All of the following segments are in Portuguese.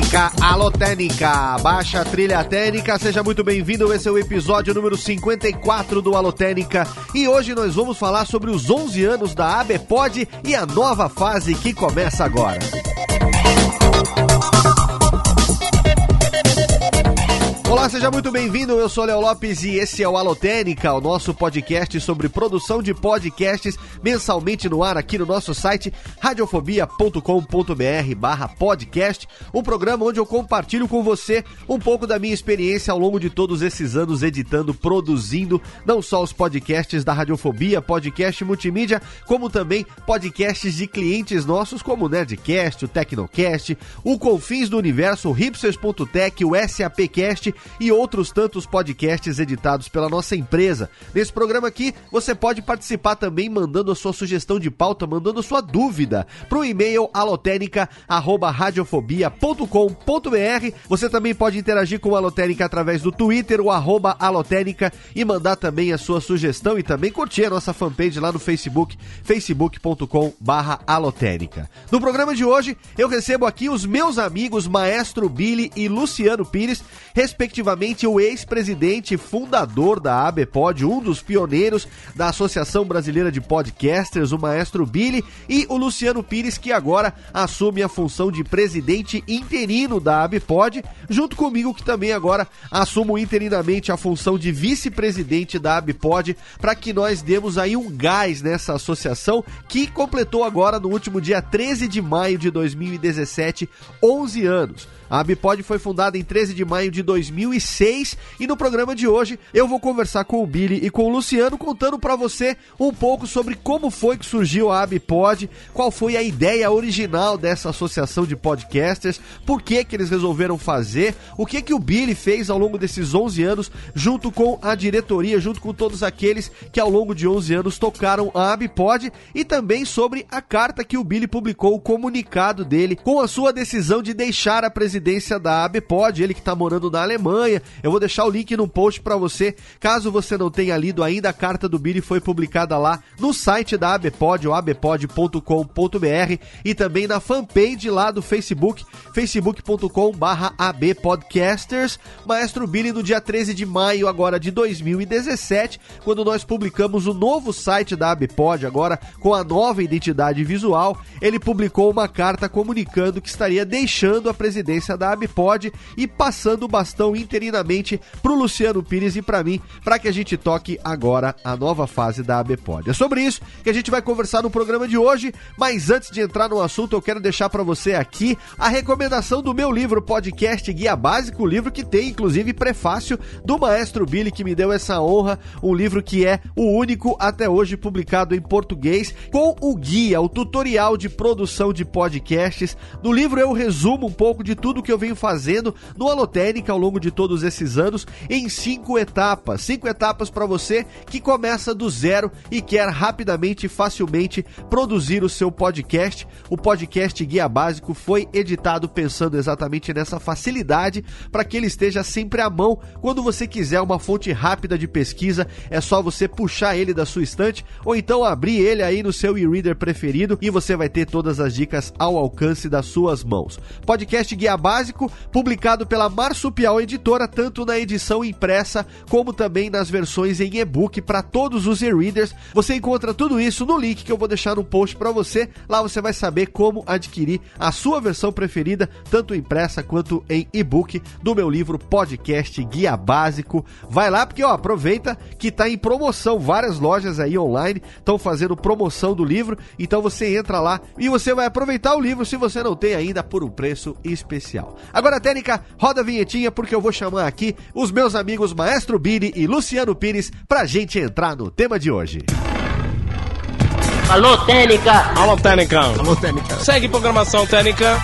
Técnica, alô Técnica, baixa trilha técnica, seja muito bem-vindo, esse é o episódio número 54 do Alô Técnica. E hoje nós vamos falar sobre os 11 anos da ABPOD e a nova fase que começa agora. Olá, seja muito bem-vindo. Eu sou Léo Lopes e esse é o Alotênica, o nosso podcast sobre produção de podcasts mensalmente no ar aqui no nosso site radiofobia.com.br/podcast, um programa onde eu compartilho com você um pouco da minha experiência ao longo de todos esses anos editando, produzindo não só os podcasts da Radiofobia, podcast multimídia, como também podcasts de clientes nossos como o Nerdcast, o Tecnocast, o Confins do Universo, o Hipsters.tech, o SAPcast e outros tantos podcasts editados pela nossa empresa. Nesse programa aqui, você pode participar também mandando a sua sugestão de pauta, mandando a sua dúvida para o e-mail alotênica@radiofobia.com.br. Você também pode interagir com a Alotênica através do Twitter, o arroba alotênica, e mandar também a sua sugestão e também curtir a nossa fanpage lá no Facebook, facebook.com/alotênica. No programa de hoje, eu recebo aqui os meus amigos Maestro Billy e Luciano Pires, respectivamente respectivamente o ex-presidente fundador da ABPOD, um dos pioneiros da Associação Brasileira de Podcasters, o maestro Billy, e o Luciano Pires, que agora assume a função de presidente interino da ABPOD, junto comigo, que também agora assumo interinamente a função de vice-presidente da ABPOD, para que nós demos aí um gás nessa associação que completou agora no último dia 13 de maio de 2017, 11 anos. A Abipod foi fundada em 13 de maio de 2006 e no programa de hoje eu vou conversar com o Billy e com o Luciano contando para você um pouco sobre como foi que surgiu a Abipod, qual foi a ideia original dessa associação de podcasters, por que que eles resolveram fazer, o que que o Billy fez ao longo desses 11 anos junto com a diretoria, junto com todos aqueles que ao longo de 11 anos tocaram a Abipod e também sobre a carta que o Billy publicou, o comunicado dele com a sua decisão de deixar a presidência da ABPOD, ele que está morando na Alemanha. Eu vou deixar o link no post para você, caso você não tenha lido ainda, a carta do Billy foi publicada lá no site da ABPOD, o abpod.com.br e também na fanpage lá do Facebook, facebook.com/abpodcasters. Maestro Billy no dia 13 de maio agora de 2017, quando nós publicamos o novo site da ABPOD, agora com a nova identidade visual, ele publicou uma carta comunicando que estaria deixando a presidência da Abipod e passando o bastão interinamente pro Luciano Pires e para mim, para que a gente toque agora a nova fase da Abipod. É sobre isso que a gente vai conversar no programa de hoje, mas antes de entrar no assunto, eu quero deixar para você aqui a recomendação do meu livro podcast Guia Básico, livro que tem inclusive prefácio do maestro Billy que me deu essa honra, um livro que é o único até hoje publicado em português com o guia, o tutorial de produção de podcasts. No livro eu resumo um pouco de tudo que eu venho fazendo no Alotênica ao longo de todos esses anos em cinco etapas. Cinco etapas para você que começa do zero e quer rapidamente e facilmente produzir o seu podcast. O podcast Guia Básico foi editado pensando exatamente nessa facilidade para que ele esteja sempre à mão. Quando você quiser uma fonte rápida de pesquisa, é só você puxar ele da sua estante ou então abrir ele aí no seu e-reader preferido e você vai ter todas as dicas ao alcance das suas mãos. Podcast Guia Básico, publicado pela Marsupial Editora, tanto na edição impressa como também nas versões em e-book para todos os e-readers. Você encontra tudo isso no link que eu vou deixar no post para você. Lá você vai saber como adquirir a sua versão preferida, tanto impressa quanto em e-book, do meu livro Podcast Guia Básico. Vai lá porque ó, aproveita que está em promoção, várias lojas aí online estão fazendo promoção do livro, então você entra lá e você vai aproveitar o livro se você não tem ainda por um preço especial especial. Agora, Técnica, roda a vinhetinha porque eu vou chamar aqui os meus amigos Maestro Bini e Luciano Pires pra gente entrar no tema de hoje. Alô, Técnica! Alô, Técnica! Alô, Técnica! Segue programação, Técnica!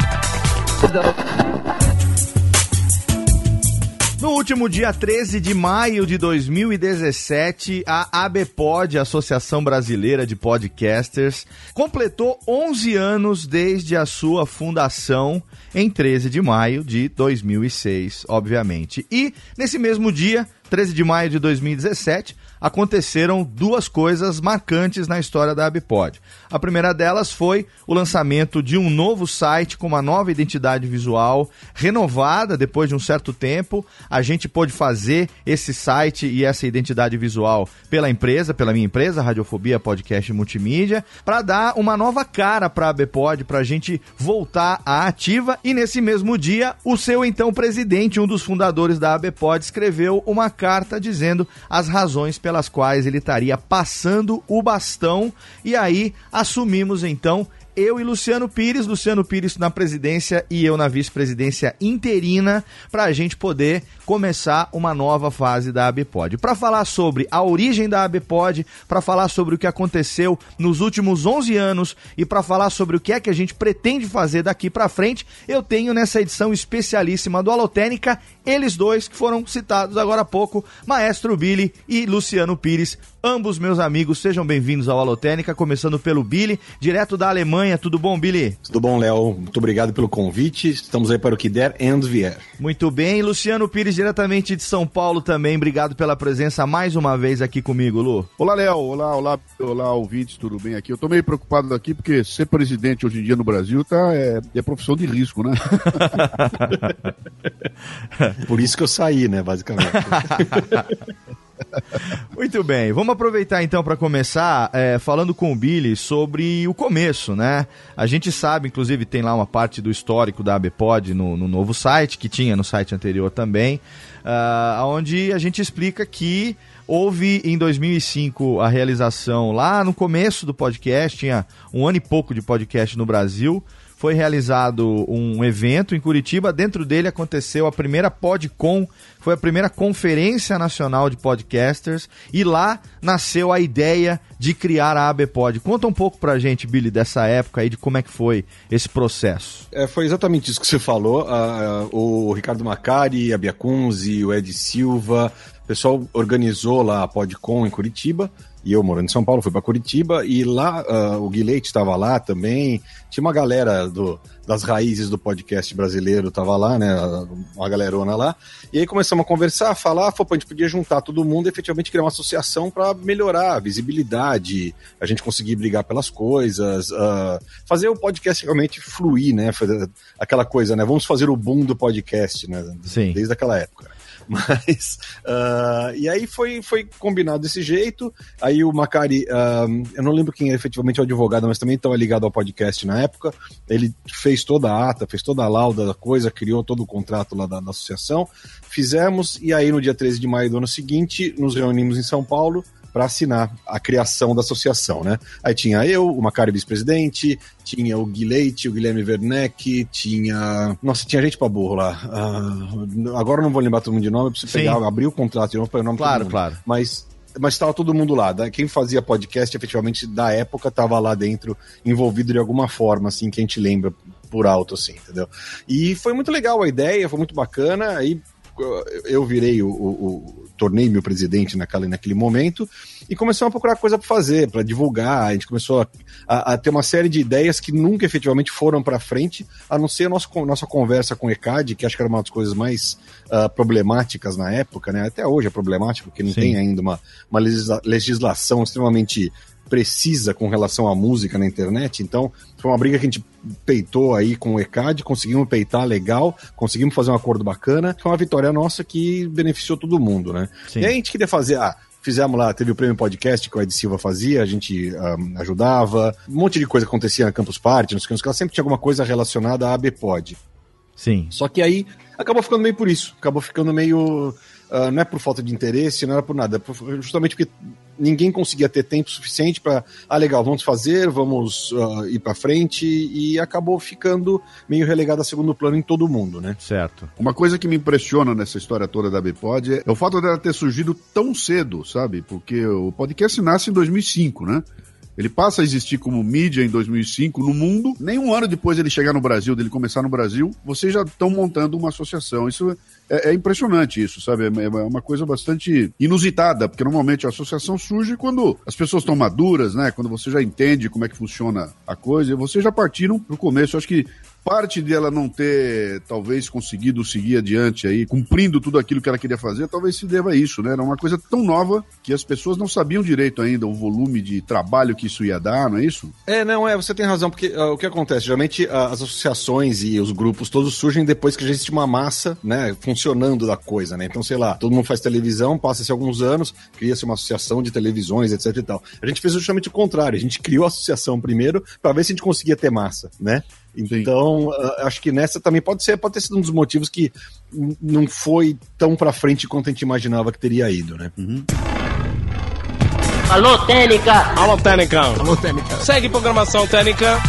No último dia 13 de maio de 2017, a ABPOD, Associação Brasileira de Podcasters, completou 11 anos desde a sua fundação em 13 de maio de 2006, obviamente. E nesse mesmo dia, 13 de maio de 2017, aconteceram duas coisas marcantes na história da ABPOD. A primeira delas foi o lançamento de um novo site com uma nova identidade visual, renovada depois de um certo tempo. A gente pôde fazer esse site e essa identidade visual pela empresa, pela minha empresa, Radiofobia Podcast Multimídia, para dar uma nova cara para a ABPOD, para a gente voltar à ativa. E nesse mesmo dia, o seu então presidente, um dos fundadores da ABPOD, escreveu uma carta dizendo as razões pelas quais ele estaria passando o bastão. E aí assumimos então eu e Luciano Pires, Luciano Pires na presidência e eu na vice-presidência interina, para a gente poder começar uma nova fase da ABPOD. Para falar sobre a origem da ABPOD, para falar sobre o que aconteceu nos últimos 11 anos e para falar sobre o que é que a gente pretende fazer daqui para frente, eu tenho nessa edição especialíssima do Alotênica eles dois que foram citados agora há pouco, Maestro Billy e Luciano Pires, ambos meus amigos. Sejam bem-vindos ao Alotênica, começando pelo Billy, direto da Alemanha. Tudo bom, Billy? Tudo bom, Léo. Muito obrigado pelo convite. Estamos aí para o que der e vier. Muito bem. Luciano Pires, diretamente de São Paulo também. Obrigado pela presença mais uma vez aqui comigo, Lu. Olá, Léo. Olá, olá, olá, ouvintes. Tudo bem aqui? Eu tô meio preocupado aqui porque ser presidente hoje em dia no Brasil tá, é, é profissão de risco, né? Por isso que eu saí, né, basicamente. Muito bem, vamos aproveitar então para começar é, falando com o Billy sobre o começo, né? A gente sabe, inclusive tem lá uma parte do histórico da ABPOD no, no novo site, que tinha no site anterior também, uh, onde a gente explica que houve em 2005 a realização lá no começo do podcast, tinha um ano e pouco de podcast no Brasil, foi realizado um evento em Curitiba. Dentro dele aconteceu a primeira PodCon, foi a primeira conferência nacional de podcasters e lá nasceu a ideia de criar a ABPod. Conta um pouco pra gente, Billy, dessa época aí, de como é que foi esse processo. É, foi exatamente isso que você falou. O Ricardo Macari, a Bia Kunze, o Ed Silva, o pessoal organizou lá a PodCon em Curitiba e eu morando em São Paulo, fui para Curitiba e lá uh, o Guilherme estava lá também. Tinha uma galera do, das raízes do podcast brasileiro, estava lá, né? Uma galerona lá. E aí começamos a conversar, a falar, foi, a gente podia juntar todo mundo e efetivamente criar uma associação para melhorar a visibilidade, a gente conseguir brigar pelas coisas, uh, fazer o podcast realmente fluir, né? Aquela coisa, né? Vamos fazer o boom do podcast, né? Sim. Desde aquela época. Mas. Uh, e aí foi, foi combinado desse jeito. Aí o Macari, uh, eu não lembro quem é efetivamente o advogado, mas também estava ligado ao podcast na época. Ele fez toda a ata, fez toda a lauda da coisa, criou todo o contrato lá da, da associação. Fizemos, e aí no dia 13 de maio do ano seguinte, nos reunimos em São Paulo para assinar a criação da associação, né? Aí tinha eu, o Macari vice-presidente, tinha o Guilherme, o Guilherme Werneck, tinha. Nossa, tinha gente pra burro lá. Uh, agora não vou lembrar todo mundo de nome, eu preciso pegar, abrir o contrato de novo para o nome Claro, claro. Mas mas estava todo mundo lá. Quem fazia podcast, efetivamente, da época, estava lá dentro, envolvido de alguma forma, assim, que a gente lembra por alto, assim, entendeu? E foi muito legal a ideia, foi muito bacana. Aí eu virei o, o, o tornei meu presidente naquele, naquele momento e começamos a procurar coisa para fazer, para divulgar. A gente começou a, a, a, ter uma série de ideias que nunca efetivamente foram para frente, a não ser a nossa, nossa conversa com o ECAD, que acho que era uma das coisas mais uh, problemáticas na época, né? Até hoje é problemático, porque não Sim. tem ainda uma, uma legislação extremamente precisa com relação à música na internet. Então, foi uma briga que a gente peitou aí com o ECAD, conseguimos peitar legal, conseguimos fazer um acordo bacana. Foi uma vitória nossa que beneficiou todo mundo, né? Sim. E aí a gente queria fazer, ah, fizemos lá, teve o prêmio podcast que o Ed Silva fazia, a gente um, ajudava, um monte de coisa acontecia na Campus Party, nos que, sempre tinha alguma coisa relacionada à ABPod. Sim. Só que aí acabou ficando meio por isso, acabou ficando meio. Uh, não é por falta de interesse, não era por nada, justamente porque ninguém conseguia ter tempo suficiente para, ah, legal, vamos fazer, vamos uh, ir para frente, e acabou ficando meio relegado a segundo plano em todo mundo, né? Certo. Uma coisa que me impressiona nessa história toda da Bpod é o fato dela ter surgido tão cedo, sabe? Porque o podcast nasce em 2005, né? Ele passa a existir como mídia em 2005 no mundo. Nem um ano depois dele chegar no Brasil, dele começar no Brasil, vocês já estão montando uma associação. Isso é, é, impressionante isso, sabe? É, é, uma coisa bastante inusitada, porque normalmente a associação surge quando as pessoas estão maduras, né? Quando você já entende como é que funciona a coisa, e vocês já partiram pro começo. Eu acho que parte dela não ter, talvez, conseguido seguir adiante aí, cumprindo tudo aquilo que ela queria fazer, talvez se deva a isso, né? Era uma coisa tão nova que as pessoas não sabiam direito ainda o volume de trabalho que isso ia dar, não é isso? É, não, é, você tem razão, porque uh, o que acontece? Geralmente uh, as associações e os grupos todos surgem depois que já existe uma massa, né, funcionando da coisa, né? Então, sei lá, todo mundo faz televisão, passa-se alguns anos, cria-se uma associação de televisões, etc e tal. A gente fez justamente o contrário, a gente criou a associação primeiro para ver se a gente conseguia ter massa, né? Então, uh, acho que nessa também pode ser, pode ter sido um dos motivos que não foi tão para frente quanto a gente imaginava que teria ido, né? Uhum. Alô, Técnica! Alô, Técnica! Alô, Técnica! Segue programação Técnica!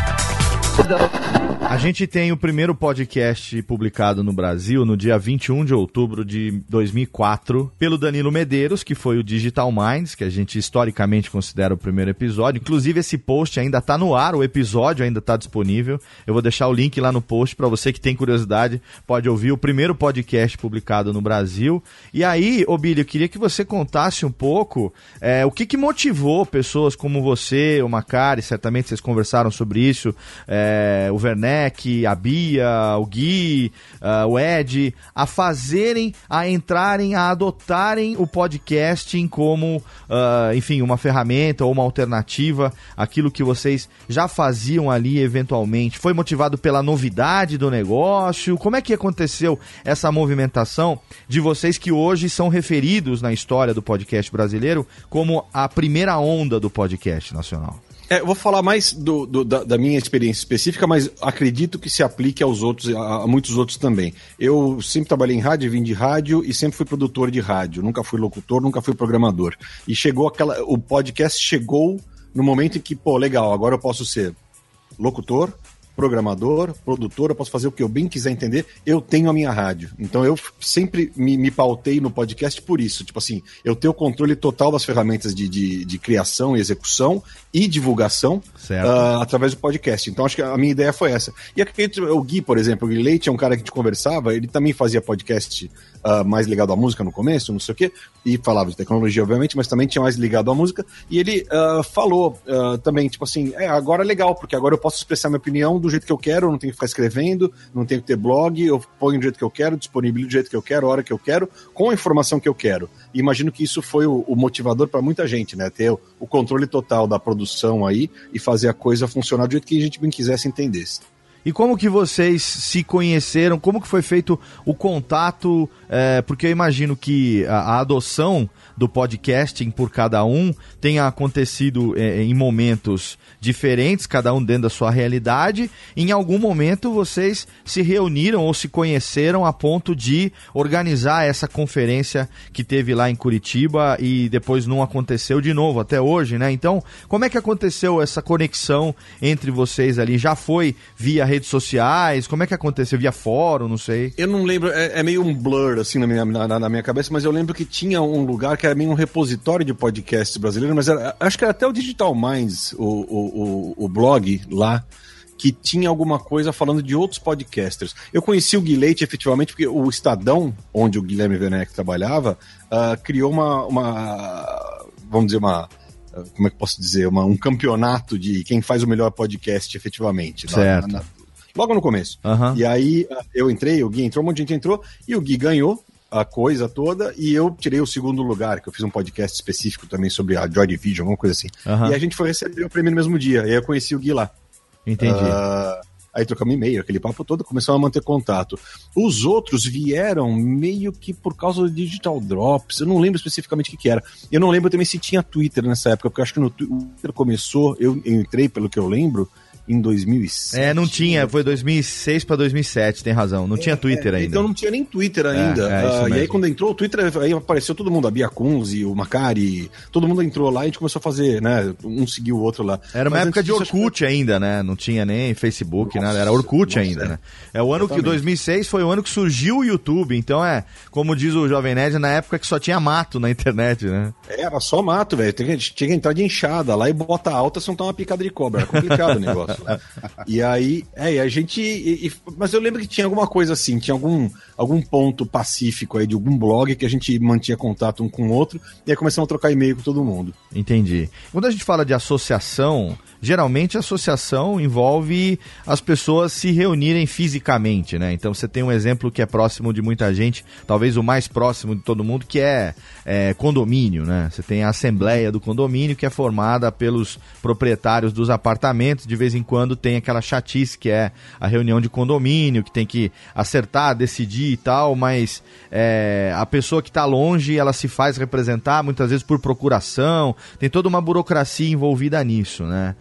A gente tem o primeiro podcast publicado no Brasil no dia 21 de outubro de 2004 pelo Danilo Medeiros, que foi o Digital Minds, que a gente historicamente considera o primeiro episódio. Inclusive esse post ainda está no ar, o episódio ainda está disponível. Eu vou deixar o link lá no post para você que tem curiosidade, pode ouvir o primeiro podcast publicado no Brasil. E aí, Obílio, eu queria que você contasse um pouco é, o que, que motivou pessoas como você, o Macari, certamente vocês conversaram sobre isso, é, o Werner a Bia, o Gui, uh, o Ed, a fazerem, a entrarem, a adotarem o podcasting como, uh, enfim, uma ferramenta ou uma alternativa, aquilo que vocês já faziam ali eventualmente. Foi motivado pela novidade do negócio? Como é que aconteceu essa movimentação de vocês que hoje são referidos na história do podcast brasileiro como a primeira onda do podcast nacional? É, eu vou falar mais do, do da, da, minha experiência específica, mas acredito que se aplique aos outros, a, a, muitos outros também. Eu sempre trabalhei em rádio, vim de rádio e sempre fui produtor de rádio. Nunca fui locutor, nunca fui programador. E chegou aquela. O podcast chegou no momento em que, pô, legal, agora eu posso ser locutor, programador, produtor, eu posso fazer o que eu bem quiser entender, eu tenho a minha rádio. Então eu sempre me, me pautei no podcast por isso. Tipo assim, eu tenho o controle total das ferramentas de, de, de criação e execução e divulgação uh, através do podcast. Então acho que a minha ideia foi essa. E aqui, o Gui, por exemplo, o Gui Leite é um cara que a gente conversava, ele também fazia podcast uh, mais ligado à música no começo, não sei o quê, e falava de tecnologia, obviamente, mas também tinha mais ligado à música. E ele uh, falou também, tipo assim, é, agora é legal, porque agora eu posso expressar minha opinião do jeito que eu quero, não tenho que ficar escrevendo, não tenho que ter blog, eu ponho do jeito que eu quero, disponível do jeito que eu quero, a hora que eu quero, com a informação que eu quero. E imagino que isso foi o, o motivador para muita gente, né? Ter o, o controle total da produção aí e fazer a coisa funcionar do jeito que a gente bem quisesse entendesse. E como que vocês se conheceram? Como que foi feito o contato? É, porque eu imagino que a, a, adoção do podcasting por cada um tenha acontecido é, em momentos diferentes, cada um dentro da sua realidade. Em algum momento vocês se reuniram ou se conheceram a ponto de organizar essa conferência que teve lá em Curitiba e depois não aconteceu de novo até hoje, né? Então, como é que aconteceu essa conexão entre vocês ali? Já foi via redes sociais? Como é que aconteceu? Via fórum? Não sei. Eu não lembro, é, é meio um blur assim na minha, na, na, minha cabeça, mas eu lembro que tinha um lugar que era meio um repositório de podcasts brasileiros, mas era, acho que era até o Digital Minds, o, o, o, o blog lá que tinha alguma coisa falando de outros podcasters. Eu conheci o Guilherme efetivamente porque o Estadão, onde o Guilherme Werneck trabalhava, uh, criou uma, uma, vamos dizer, uma como é que posso dizer, uma, um campeonato de quem faz o melhor podcast efetivamente. Certo. Na, na, logo no começo. Uhum. E aí eu entrei, o Gui entrou, um monte de gente entrou, e o Gui ganhou a coisa toda, e eu tirei o segundo lugar, que eu fiz um podcast específico também sobre a Joy Division, alguma coisa assim. Uhum. E a gente foi receber o prêmio no mesmo dia, e aí eu conheci o Gui lá. Entendi. Uh, aí trocamos e-mail, aquele papo todo, começamos a manter contato. Os outros vieram meio que por causa do Digital Drops, eu não lembro especificamente o que, que era. Eu não lembro também se tinha Twitter nessa época, porque eu acho que no Twitter começou, eu entrei pelo que eu lembro, em 2007. É, não tinha, foi 2006 para 2007, tem razão. Não é, tinha Twitter é, ainda. Então não tinha nem Twitter ainda. É, uh, e aí quando entrou o Twitter, aí apareceu todo mundo, a Bia Kunze, o Macari, todo mundo entrou lá e a gente começou a fazer, né? Um seguiu o outro lá. Era uma Mas época de Orkut ainda, né? Não tinha nem Facebook, nossa, nada. Era Orkut nossa, ainda, é. né? É o ano Exatamente. que 2006 foi o ano que surgiu o YouTube. Então é, como diz o Jovem Nerd, na época que só tinha mato na internet, né? Era só mato, velho. Tinha, tinha que entrar de enxada lá e bota alta se não tá uma picada de cobra. Era complicado o negócio. E aí, é, a gente. E, e, mas eu lembro que tinha alguma coisa assim, tinha algum, algum ponto pacífico aí de algum blog que a gente mantinha contato um com o outro e aí começamos a trocar e-mail com todo mundo. Entendi. Quando a gente fala de associação, geralmente a associação envolve as pessoas se reunirem fisicamente, né? Então você tem um exemplo que é próximo de muita gente, talvez o mais próximo de todo mundo, que é, é condomínio, né? Você tem a assembleia do condomínio que é formada pelos proprietários dos apartamentos, de vez em quando tem aquela chatice que é a reunião de condomínio, que tem que acertar, decidir e tal, mas é, a pessoa que está longe, ela se faz representar, muitas vezes por procuração, tem toda uma burocracia envolvida nisso, né?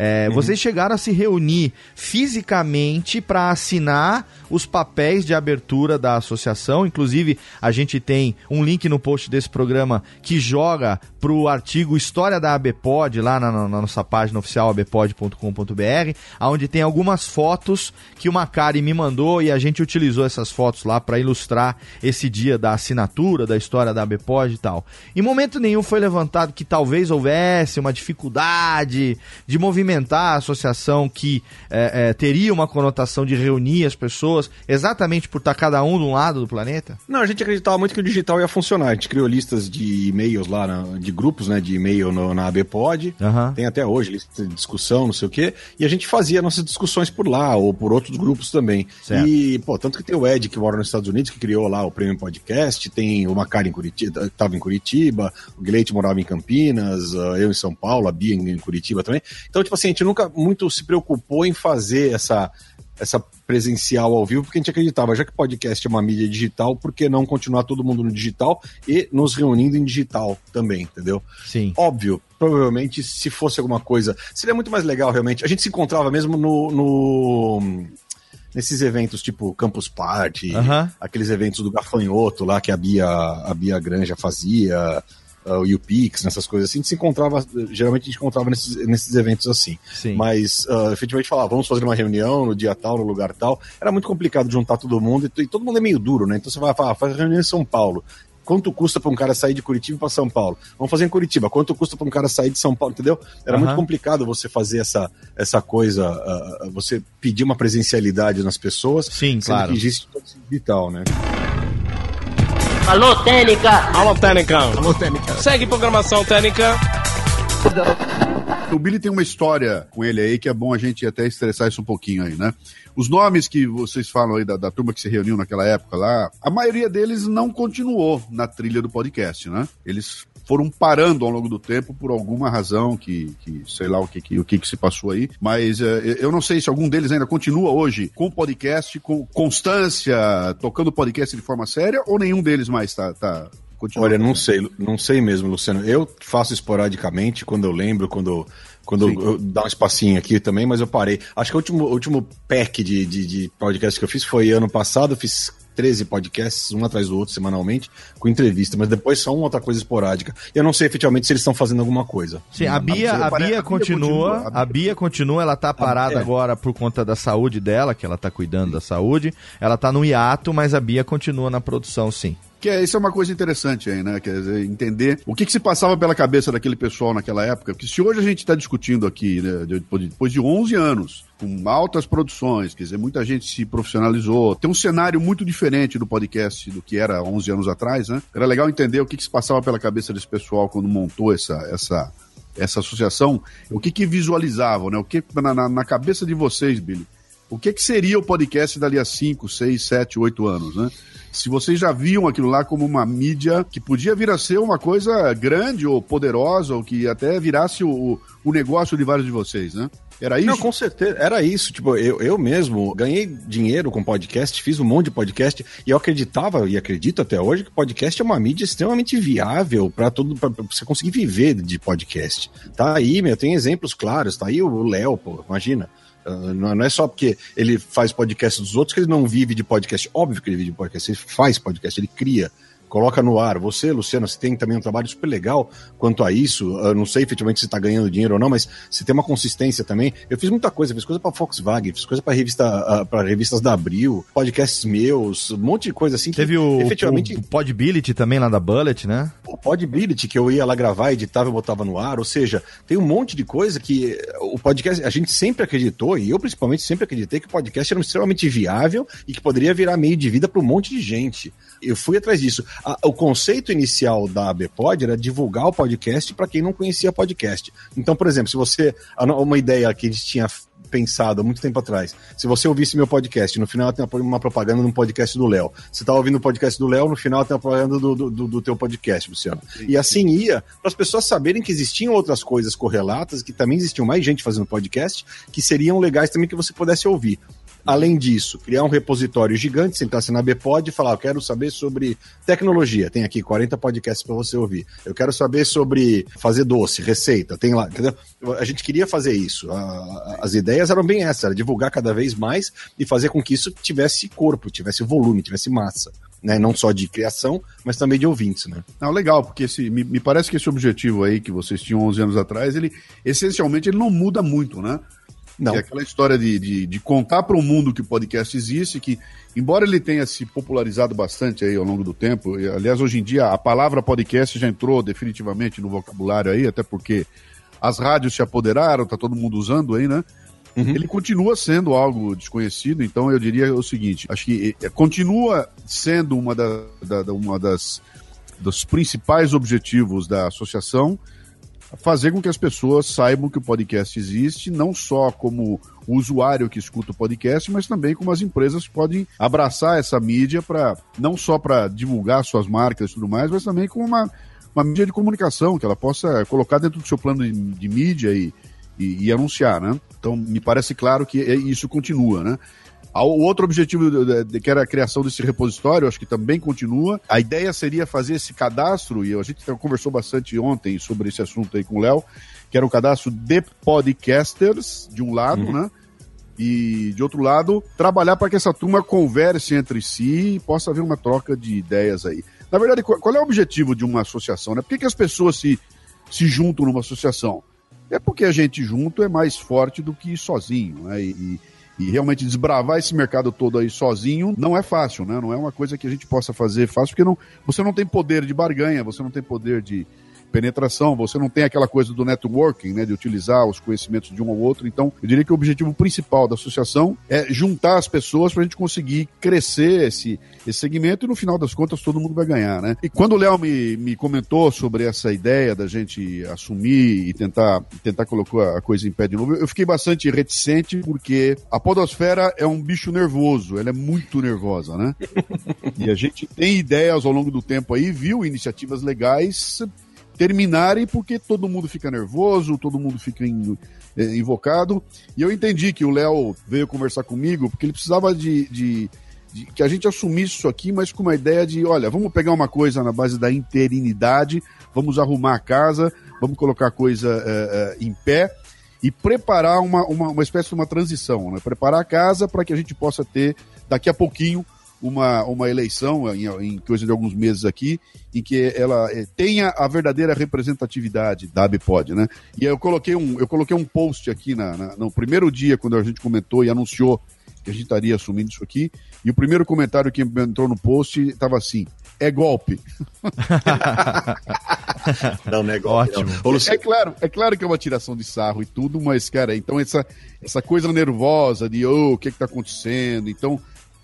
É, uhum. Vocês chegaram a se reunir fisicamente para assinar os papéis de abertura da associação. Inclusive, a gente tem um link no post desse programa que joga para o artigo História da ABPOD, lá na, na nossa página oficial abpod.com.br, onde tem algumas fotos que o Macari me mandou e a gente utilizou essas fotos lá para ilustrar esse dia da assinatura, da história da ABPOD e tal. Em momento nenhum foi levantado que talvez houvesse uma dificuldade de movimentar movimentar a associação que é, é, teria uma conotação de reunir as pessoas, exatamente por estar cada um de um lado do planeta? Não, a gente acreditava muito que o digital ia funcionar. A gente criou listas de e-mails lá, na, de grupos né, de e-mail no, na ABPod, uhum. tem até hoje lista de discussão, não sei o quê, e a gente fazia nossas discussões por lá, ou por outros grupos também. Certo. E, pô, tanto que tem o Ed, que mora nos Estados Unidos, que criou lá o Prêmio Podcast, tem o Macari em Curitiba, estava em Curitiba, o Guilherme morava em Campinas, ah, eu em São Paulo, a Bia em Curitiba também. Então, tipo assim, a gente nunca muito se preocupou em fazer essa, essa presencial ao vivo, porque a gente acreditava, já que podcast é uma mídia digital, por que não continuar todo mundo no digital e nos reunindo em digital também, entendeu? Sim. Óbvio, provavelmente, se fosse alguma coisa, seria muito mais legal, realmente. A gente se encontrava mesmo no, no nesses eventos tipo Campus Party, aqueles eventos do Gafanhoto lá que a Bia, a Bia Granja fazia, uh, o UPix, nessas coisas assim, a gente se encontrava, geralmente a gente encontrava nesses, nesses eventos assim. Sim. Mas uh, efetivamente falar, vamos fazer uma reunião no dia tal, no lugar tal, era muito complicado juntar todo mundo e, e todo mundo é meio duro, né? Então você vai falar, faz reunião em São Paulo quanto custa para um cara sair de Curitiba para São Paulo? Vamos fazer em Curitiba. Quanto custa para um cara sair de São Paulo? Entendeu? Era uhum. muito complicado você fazer essa, essa coisa, uh, você pedir uma presencialidade nas pessoas. Sim, claro. Que existe digital, né? Alô, Técnica! Alô, Técnica! Alô, Técnica! Segue programação Técnica. O Billy tem uma história com ele aí que é bom a gente até estressar isso um pouquinho aí, né? Os nomes que vocês falam aí da, da, turma que se reuniu naquela época lá, a maioria deles não continuou na trilha do podcast, né? Eles foram parando ao longo do tempo por alguma razão que, que sei lá o que, que o que, que se passou aí, mas uh, eu não sei se algum deles ainda continua hoje com podcast, com constância, tocando podcast de forma séria, ou nenhum deles mais tá, tá Olha, não sei, não sei mesmo, Luciano. Eu faço esporadicamente quando eu lembro, quando quando eu, eu dá um espacinho aqui também, mas eu parei. Acho que o último, último pack de, de, de podcast que eu fiz foi ano passado, eu fiz 13 podcasts, um atrás do outro, semanalmente, com entrevista, mas depois só uma outra coisa esporádica. Eu não sei efetivamente se eles estão fazendo alguma coisa. Sim, a Bia, a, a Bia, continua, a Bia continua, ela tá parada é. agora por conta da saúde dela, que ela tá cuidando da saúde. Ela tá no hiato, mas a Bia continua na produção, sim. Que é, isso é uma coisa interessante aí, né? Quer dizer, entender o que, que se passava pela cabeça daquele pessoal naquela época. Porque se hoje a gente está discutindo aqui, né, depois de 11 anos, com altas produções, quer dizer, muita gente se profissionalizou, tem um cenário muito diferente do podcast do que era 11 anos atrás, né? Era legal entender o que, que se passava pela cabeça desse pessoal quando montou essa, essa, essa associação, o que que visualizavam, né? O que na, na, na cabeça de vocês, Billy, o que que seria o podcast dali a 5, 6, 7, 8 anos, né? Se vocês já viam aquilo lá como uma mídia que podia vir a ser uma coisa grande ou poderosa, ou que até virasse o, o negócio de vários de vocês, né? Era isso? Não, com certeza. Era isso. Tipo, eu, eu mesmo ganhei dinheiro com podcast, fiz um monte de podcast e eu acreditava e acredito até hoje que podcast é uma mídia extremamente viável para todo para você conseguir viver de podcast. Tá aí, meu, tem exemplos claros. Tá aí o Léo, pô, imagina. Uh, não é só porque ele faz podcast dos outros que ele não vive de podcast. Óbvio que ele vive de podcast, ele faz podcast, ele cria coloca no ar. Você, Luciano, você tem também um trabalho super legal quanto a isso. Eu não sei efetivamente se está ganhando dinheiro ou não, mas você tem uma consistência também. Eu fiz muita coisa, fiz coisa para Volkswagen, fiz coisa para revista, para revistas da Abril, podcasts meus, um monte de coisa assim. Teve o, efetivamente... o Podbility também lá da Bullet, né? O Podbility que eu ia lá gravar, editava e botava no ar. Ou seja, tem um monte de coisa que o podcast, a gente sempre acreditou, e eu principalmente sempre acreditei que o podcast era extremamente viável e que poderia virar meio de vida para um monte de gente. Eu fui atrás disso. A, o conceito inicial da ABPod era divulgar o podcast para quem não conhecia podcast. Então, por exemplo, se você. Uma ideia que a gente tinha pensado há muito tempo atrás. Se você ouvisse meu podcast, no final tem uma propaganda no podcast do Léo. Você tá ouvindo o podcast do Léo, no final tem a propaganda do, do, do, teu podcast, Luciano. Sim, e assim sim. ia para as pessoas saberem que existiam outras coisas correlatas, que também existiam mais gente fazendo podcast, que seriam legais também que você pudesse ouvir. Além disso, criar um repositório gigante, sentar-se na Bpod e falar: eu quero saber sobre tecnologia, tem aqui 40 podcasts para você ouvir. Eu quero saber sobre fazer doce, receita, tem lá, entendeu? A gente queria fazer isso. as ideias eram bem essas, era divulgar cada vez mais e fazer com que isso tivesse corpo, tivesse volume, tivesse massa. Né, não só de criação, mas também de ouvintes, né? Não, legal, porque esse, me, me, parece que esse objetivo aí que vocês tinham 11 anos atrás, ele essencialmente ele não muda muito, né? Não. Que é aquela história de, de, de contar para o mundo que o podcast existe, que, embora ele tenha se popularizado bastante aí ao longo do tempo, aliás, hoje em dia a palavra podcast já entrou definitivamente no vocabulário aí, até porque as rádios se apoderaram, tá todo mundo usando aí, né? Uhum. Ele continua sendo algo desconhecido, então eu diria o seguinte: acho que continua sendo uma, da, da, uma das dos principais objetivos da associação fazer com que as pessoas saibam que o podcast existe, não só como usuário que escuta o podcast, mas também como as empresas podem abraçar essa mídia para não só para divulgar suas marcas e tudo mais, mas também como uma, uma mídia de comunicação que ela possa colocar dentro do seu plano de, de mídia e, e, e, anunciar, né? Então me parece claro que é, isso continua, né? O outro objetivo, que era a criação desse repositório, acho que também continua. A ideia seria fazer esse cadastro, e a gente conversou bastante ontem sobre esse assunto aí com o Léo, que era o cadastro de podcasters, de um lado, uhum. né? E, de outro lado, trabalhar para que essa turma converse entre si e possa haver uma troca de ideias aí. Na verdade, qual é o objetivo de uma associação? Né? Por que, que as pessoas se, se juntam numa associação? É porque a gente junto é mais forte do que sozinho, né? E, e realmente desbravar esse mercado todo aí sozinho não é fácil, né? Não é uma coisa que a gente possa fazer fácil, porque não, você não tem poder de barganha, você não tem poder de, penetração, você não tem aquela coisa do networking, né, de utilizar os conhecimentos de um ao outro. Então, eu diria que o objetivo principal da associação é juntar as pessoas para a gente conseguir crescer esse, esse segmento e no final das contas todo mundo vai ganhar, né? E quando o Léo me, me comentou sobre essa ideia da gente assumir e tentar, tentar colocar a coisa em pé de novo, eu fiquei bastante reticente porque a podosfera é um bicho nervoso, ela é muito nervosa, né? e a gente tem ideias ao longo do tempo aí, viu iniciativas legais terminarem porque todo mundo fica nervoso, todo mundo fica é, invocado. E eu entendi que o Léo veio conversar comigo porque ele precisava de, de, de, que a gente assumisse isso aqui, mas com uma ideia de, olha, vamos pegar uma coisa na base da interinidade, vamos arrumar a casa, vamos colocar a coisa é, é, em pé e preparar uma, uma, uma espécie de uma transição, né? Preparar a casa para que a gente possa ter daqui a pouquinho uma, uma eleição em, em, coisa de alguns meses aqui, em que ela é, tenha a verdadeira representatividade da ABPOD, né? E eu coloquei um, eu coloquei um post aqui na, na, no primeiro dia, quando a gente comentou e anunciou que a gente estaria assumindo isso aqui, e o primeiro comentário que entrou no post estava assim, é golpe. não, não é golpe. Ótimo. Não. É, é, claro, é claro que é uma tiração de sarro e tudo, mas, cara, então essa, essa coisa nervosa de oh, o que está acontecendo, então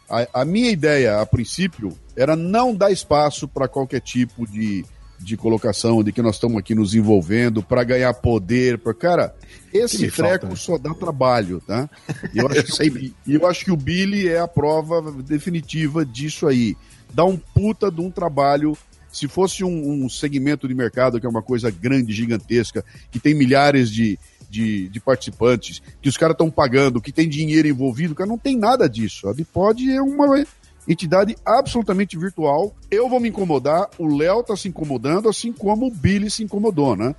a, a minha ideia, a princípio, era não dar espaço para qualquer tipo de, de colocação de que nós estamos aqui nos envolvendo para ganhar poder. Pra... Cara, esse treco falta, né? só dá trabalho, tá? E eu, acho que, eu acho que o Billy é a prova definitiva disso aí. Dá um puta de um trabalho. Se fosse um, um segmento de mercado que é uma coisa grande, gigantesca, que tem milhares de, de, de participantes, que os caras estão pagando, que tem dinheiro envolvido, cara, não tem nada disso. A Bipod é uma entidade absolutamente virtual. Eu vou me incomodar, o Léo tá se incomodando, assim como o Billy se incomodou, né?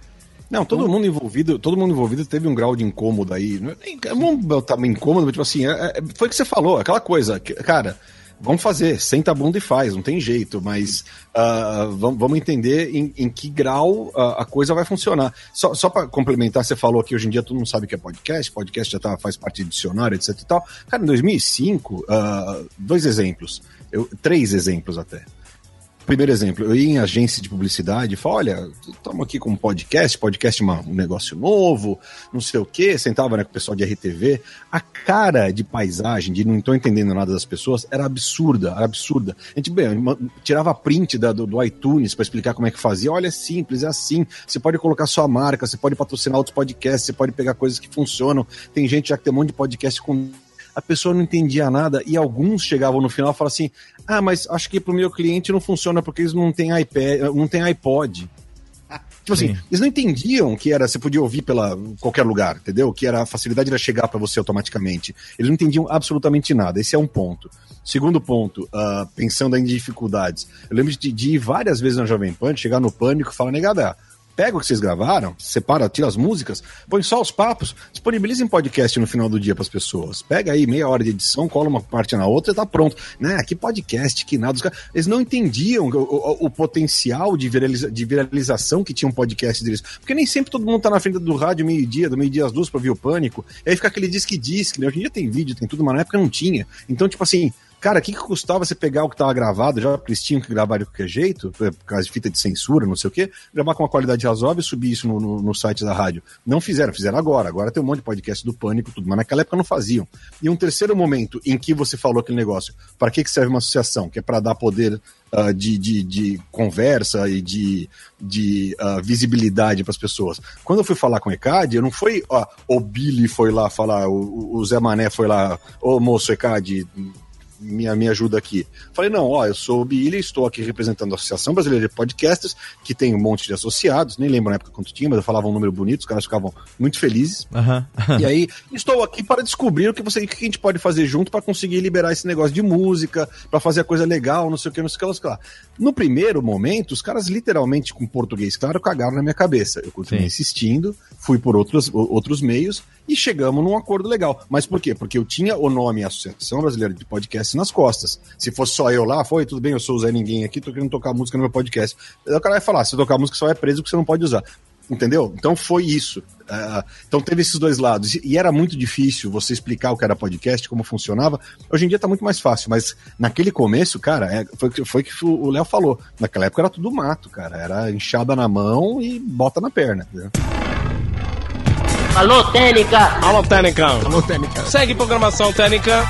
Não, todo mundo envolvido, todo mundo envolvido teve um grau de incômodo aí. Não é Vamos botar incômodo, mas, tipo assim, é- é- foi o que você falou, aquela coisa, cara. Vamos fazer, senta a bunda e faz, não tem jeito, mas ah, vamos, entender em, em que grau ah, a coisa vai funcionar. Só, só para complementar, você falou que hoje em dia todo mundo sabe o que é podcast, podcast já tá, faz parte de dicionário, etc e tal. Cara, em 2005, ah, dois exemplos, eu, três exemplos até. Primeiro exemplo, eu ia em agência de publicidade e falava, olha, estamos aqui com um podcast, podcast é um negócio novo, não sei o quê, sentava né, com o pessoal de RTV, a cara de paisagem, de não estou entendendo nada das pessoas, era absurda, era absurda. A gente bem, tirava print da- do, do iTunes para explicar como é que fazia, olha, é simples, é assim, você pode colocar sua marca, você pode patrocinar outros podcasts, você pode pegar coisas que funcionam, tem gente já que tem um monte de podcast com a pessoa não entendia nada e alguns chegavam no final e falavam assim: Ah, mas acho que pro meu cliente não funciona porque eles não têm iPad, não tem iPod. Tipo assim, eles não entendiam que era, você podia ouvir pela qualquer lugar, entendeu? Que era a facilidade era chegar para você automaticamente. Eles não entendiam absolutamente nada. Esse é um ponto. Segundo ponto, ah, pensando em dificuldades. Eu lembro de, de ir várias vezes na Jovem Pan, chegar no pânico e falar, negada, pega o que vocês gravaram, separa, tira as músicas, põe só os papos, disponibiliza em podcast no final do dia para as pessoas. Pega aí meia hora de edição, cola uma parte na outra e tá pronto. Né? Que podcast, que nada. Os caras- Eles não entendiam o, o- o potencial de, viraliza- de viralização que tinha um podcast deles. Porque nem sempre todo mundo tá na frente do rádio meio-dia, do meio-dia às duas para ver o pânico. E aí fica aquele disque-disque, né? Hoje em dia tem vídeo, tem tudo, mas na época não tinha. Então, tipo assim. Cara, o que, que custava você pegar o que tava gravado, já porque eles tinham que gravar de qualquer jeito, por causa de fita de censura, não sei o quê, gravar com uma qualidade razoável e subir isso no, no, no site da rádio. Não fizeram, fizeram agora. Agora tem um monte de podcast do Pânico, tudo, mas naquela época não faziam. E um terceiro momento em que você falou aquele negócio, para que, que serve uma associação? Que é para dar poder ah, de, de, de conversa e de, de ah, visibilidade para as pessoas. Quando eu fui falar com o ECAD, eu não foi, ó, o Billy foi lá falar, o, o Zé Mané foi lá, ô moço ECAD, me, me ajuda aqui. Falei, não, ó, eu sou o Billy, estou aqui representando a Associação Brasileira de Podcasters, que tem um monte de associados, nem lembro na época quanto tinha, mas eu falava um número bonito, os caras ficavam muito felizes. Aham. E aí, estou aqui para descobrir o que, você, o que a gente pode fazer junto para conseguir liberar esse negócio de música, para fazer a coisa legal, não sei o que, não sei o que, não sei o que lá. No primeiro momento, os caras literalmente, com português claro, cagaram na minha cabeça. Eu continuei Sim. insistindo, fui por outros, outros meios e chegamos num acordo legal. Mas por quê? Porque eu tinha o nome Associação Brasileira de Podcast nas costas. Se fosse só eu lá, foi, tudo bem, eu sou o Zé Ninguém aqui, tô querendo tocar música no meu podcast. O cara vai falar, se tocar música, só é preso porque você não pode usar. Entendeu? Então foi isso. Ah, então teve esses dois lados. E- era muito difícil você explicar o que era podcast, como funcionava. Hoje em dia tá muito mais fácil, mas naquele começo, cara, é, foi foi que o Léo falou. Naquela época era tudo mato, cara. Era enxada na mão e bota na perna. entendeu? Alô, Técnica! Alô, Técnica. Alô, Técnica. Segue programação Técnica.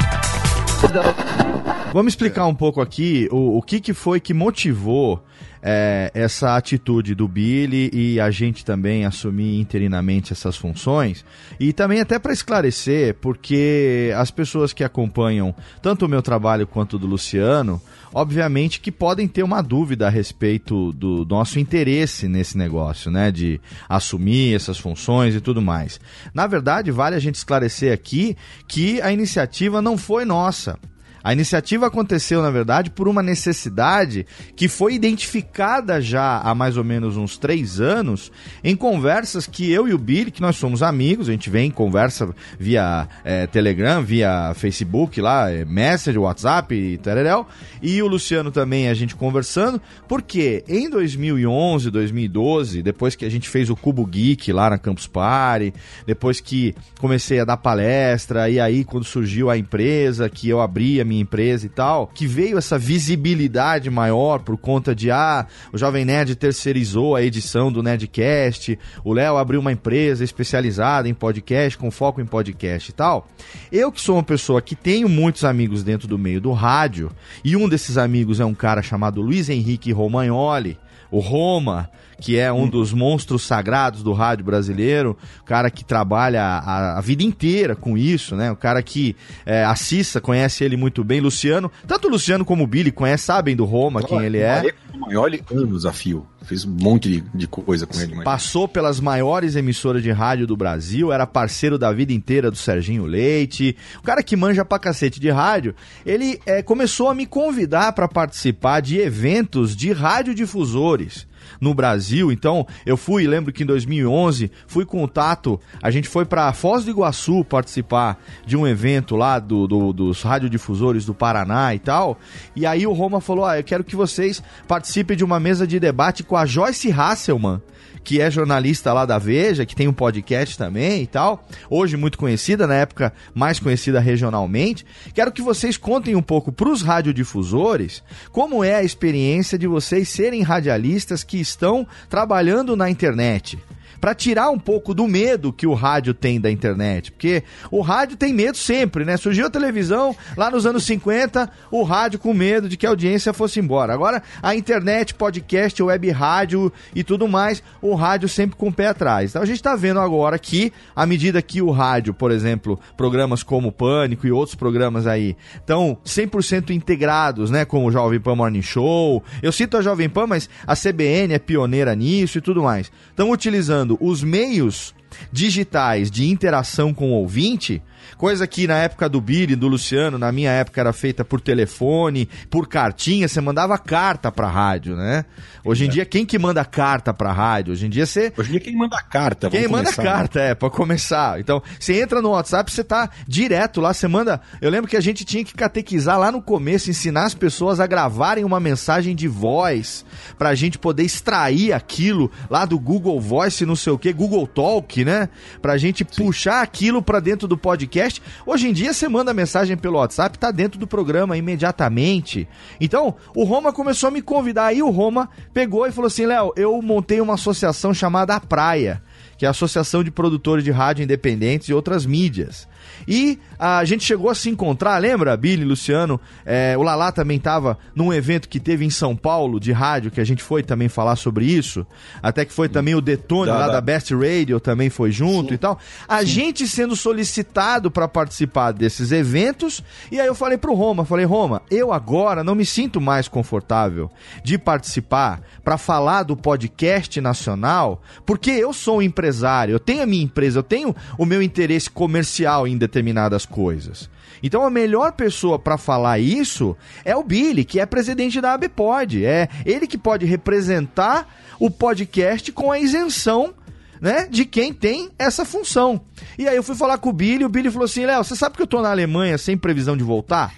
Vamos explicar um pouco aqui o, o que, que foi que motivou é, essa atitude do Billy e a gente também assumir interinamente essas funções. E também até para esclarecer, porque as pessoas que acompanham tanto o meu trabalho quanto o do Luciano, obviamente que podem ter uma dúvida a respeito do nosso interesse nesse negócio, né? De assumir essas funções e tudo mais. Na verdade, vale a gente esclarecer aqui que a iniciativa não foi nossa. A iniciativa aconteceu, na verdade, por uma necessidade que foi identificada já há mais ou menos uns três anos em conversas que eu e o Billy, que nós somos amigos, a gente vem conversa via eh, Telegram, via Facebook lá, eh, Messenger, WhatsApp e tereréu, e o Luciano também, a gente conversando, porque em 2011, 2012, depois que a gente fez o Cubo Geek lá na Campus Party, depois que comecei a dar palestra, e aí quando surgiu a empresa, que eu abri a minha empresa e tal, que veio essa visibilidade maior por conta de, ah, o Jovem Nerd terceirizou a edição do Nerdcast, o Léo abriu uma empresa especializada em podcast, com foco em podcast e tal. Eu que sou uma pessoa que tenho muitos amigos dentro do meio do rádio, e um desses amigos é um cara chamado Luiz Henrique Romagnoli, o Roma, que é um dos monstros sagrados do rádio brasileiro, o cara que trabalha a, a vida inteira com isso, né? O cara que é, a Cissa conhece ele muito bem, Luciano, tanto o Luciano como o Billy conhecem, sabem do Roma, quem ele é. O Maioli, anos a fio. Fiz um monte de, de coisa com ele. Mas... Passou pelas maiores emissoras de rádio do Brasil, era parceiro da vida inteira do Serginho Leite. O cara que manja pra cacete de rádio, ele é, começou a me convidar para participar de eventos de radiodifusores. No Brasil. Então, eu fui, lembro que em 2011, fui com o Tato, a gente foi para Foz do Iguaçu participar de um evento lá do, do, dos radiodifusores do Paraná e tal. E aí o Roma falou: Ah, eu quero que vocês participem de uma mesa de debate com a Joyce Hasselman que é jornalista lá da Veja, que tem um podcast também e tal, hoje muito conhecida, na época mais conhecida regionalmente. Quero que vocês contem um pouco para os radiodifusores como é a experiência de vocês serem radialistas que estão trabalhando na internet para tirar um pouco do medo que o rádio tem da internet. Porque o rádio tem medo sempre, né? Surgiu a televisão lá nos anos 50, o rádio com medo de que a audiência fosse embora. Agora, a internet, podcast, web rádio e tudo mais, o rádio sempre com o pé atrás. Então a gente está vendo agora que, à medida que o rádio, por exemplo, programas como Pânico e outros programas aí, estão 100% integrados, né? Como o Jovem Pan Morning Show. Eu cito a Jovem Pan, mas a CBN é pioneira nisso e tudo mais. Estão utilizando os meios digitais de interação com o ouvinte Coisa que na época do Billy, do Luciano, na minha época era feita por telefone, por cartinha, você mandava carta pra rádio, né? Hoje em é. dia, quem que manda carta pra rádio? Hoje em dia você. Hoje em dia, quem manda carta? Quem manda começar, né? carta, né? é, pra começar. Então, você entra no WhatsApp, você tá direto lá, você manda. Eu lembro que a gente tinha que catequizar lá no começo, ensinar as pessoas a gravarem uma mensagem de voz, pra gente poder extrair aquilo lá do Google Voice, não sei o que, Google Talk, né? Pra gente Sim. puxar aquilo pra dentro do podcast podcast. Hoje em dia você manda mensagem pelo WhatsApp, tá dentro do programa imediatamente. Então, o Roma começou a me convidar aí o Roma pegou e falou assim: "Léo, eu montei uma associação chamada A Praia, que é a Associação de Produtores de Rádio Independentes e outras mídias. E a gente chegou a se encontrar, lembra, Billy, Luciano? É, o Lala também estava num evento que teve em São Paulo de rádio, que a gente foi também falar sobre isso. Até que foi também o Detone lá da, da Best Radio também foi junto Sim. e tal. A Sim. gente sendo solicitado para participar desses eventos. E aí eu falei pro Roma, falei, Roma, eu agora não me sinto mais confortável de participar para falar do podcast nacional, porque eu sou um empresário, eu tenho a minha empresa, eu tenho o meu interesse comercial em determinadas coisas. Então a melhor pessoa para falar isso é o Billy, que é presidente da ABPOD. É ele que pode representar o podcast com a isenção né, de quem tem essa função. E aí eu fui falar com o Billy, o Billy falou assim: "Léo, você sabe que eu tô na Alemanha sem previsão de voltar?"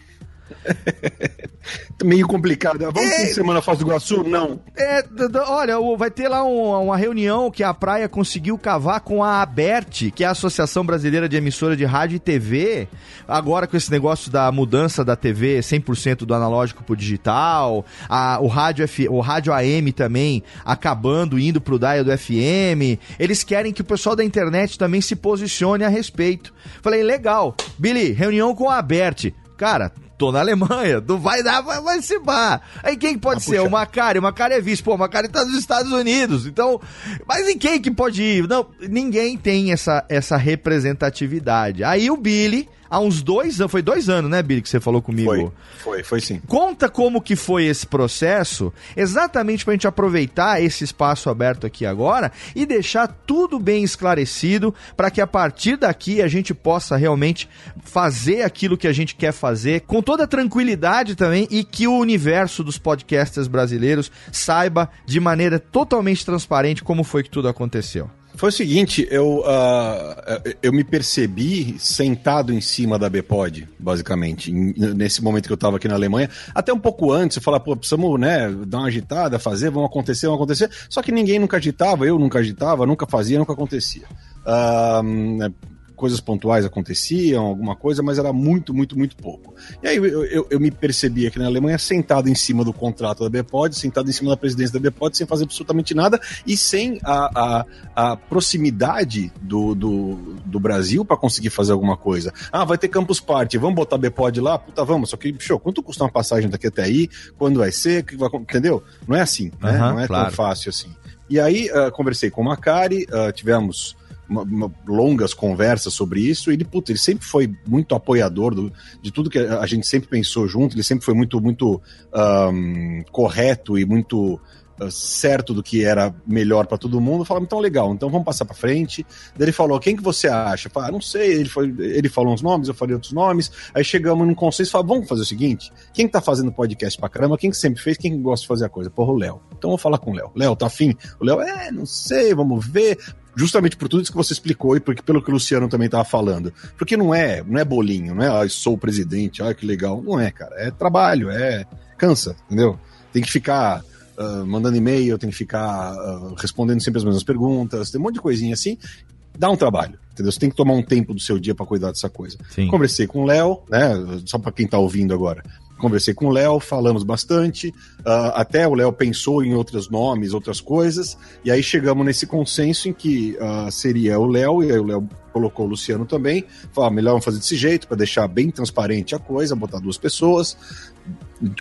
Meio complicado. Vamos é, fim de semana Foz do Iguaçu? Não. É, olha, vai ter lá um, uma reunião que a praia conseguiu cavar com a ABERT, que é a Associação Brasileira de Emissora de Rádio e TV. Agora com esse negócio da mudança da TV 100% do analógico pro digital, a, o, rádio F, o rádio AM também acabando, indo pro dial do FM. Eles querem que o pessoal da internet também se posicione a respeito. Falei, legal. Billy, reunião com a ABERT. Cara, tô na Alemanha, não vai dar, vai, vai se bar. Aí quem pode ah, ser? Puxa. O Macari, o Macari é vice, pô, o Macari tá nos Estados Unidos, então, mas em quem que pode ir? Não, ninguém tem essa, essa representatividade. Aí o Billy há uns dois anos, foi dois anos, né, Billy, que você falou comigo? Foi, foi, foi sim. Conta como que foi esse processo, exatamente pra gente aproveitar esse espaço aberto aqui agora e deixar tudo bem esclarecido para que a partir daqui a gente possa realmente fazer aquilo que a gente quer fazer com toda tranquilidade também e que o universo dos podcasters brasileiros saiba de maneira totalmente transparente como foi que tudo aconteceu. Foi o seguinte, eu, uh, eu me percebi sentado em cima da Bpod, basicamente, nesse momento que eu estava aqui na Alemanha. Até um pouco antes, eu falava, pô, precisamos né, dar uma agitada, fazer, vamos acontecer, vamos acontecer. Só que ninguém nunca agitava, eu nunca agitava, nunca fazia, nunca acontecia. Uh, coisas pontuais aconteciam, alguma coisa, mas era muito, muito, muito pouco. E aí eu, eu, eu me percebi aqui na Alemanha sentado em cima do contrato da Bpod, sentado em cima da presidência da Bpod, sem fazer absolutamente nada e sem a, a, a proximidade do, do, do Brasil para conseguir fazer alguma coisa. Ah, vai ter Campus Party, vamos botar a Bpod lá? Puta, vamos. Só que, show, quanto custa uma passagem daqui até aí? Quando vai ser? Entendeu? Não é assim, né? Uhum, Não é claro. tão fácil assim. E aí, uh, conversei com o Macari, uh, tivemos uma, uma, longas conversas sobre isso. Ele, puta, ele sempre foi muito apoiador do, de tudo que a gente sempre pensou junto. Ele sempre foi muito, muito um, correto e muito uh, certo do que era melhor para todo mundo, falamos, então legal, então vamos passar para frente. Daí ele falou, quem que você acha? Falei, ah, não sei, ele, foi, ele falou uns nomes, eu falei outros nomes, aí chegamos num consenso falamos, vamos fazer o seguinte, quem que tá fazendo podcast pra caramba, quem que sempre fez, quem que gosta de fazer a coisa? Porra, o Léo. Então vou falar com o Léo. Léo, tá afim? O Léo, é, não sei, vamos ver justamente por tudo isso que você explicou e porque pelo que o Luciano também estava falando. Porque não é, não é bolinho, não é, ah, sou o presidente, ah, que legal. Não é, cara. É trabalho, é cansa, entendeu? Tem que ficar uh, mandando e-mail, tem que ficar uh, respondendo sempre as mesmas perguntas, tem um monte de coisinha assim. Dá um trabalho, entendeu? Você tem que tomar um tempo do seu dia para cuidar dessa coisa. Sim. Conversei com o Léo, né? Só para quem está ouvindo agora conversei com o Léo, falamos bastante, uh, até o Léo pensou em outros nomes, outras coisas, e aí chegamos nesse consenso em que uh, seria o Léo, e aí o Léo colocou o Luciano também, falou, ah, melhor vamos fazer desse jeito, para deixar bem transparente a coisa, botar duas pessoas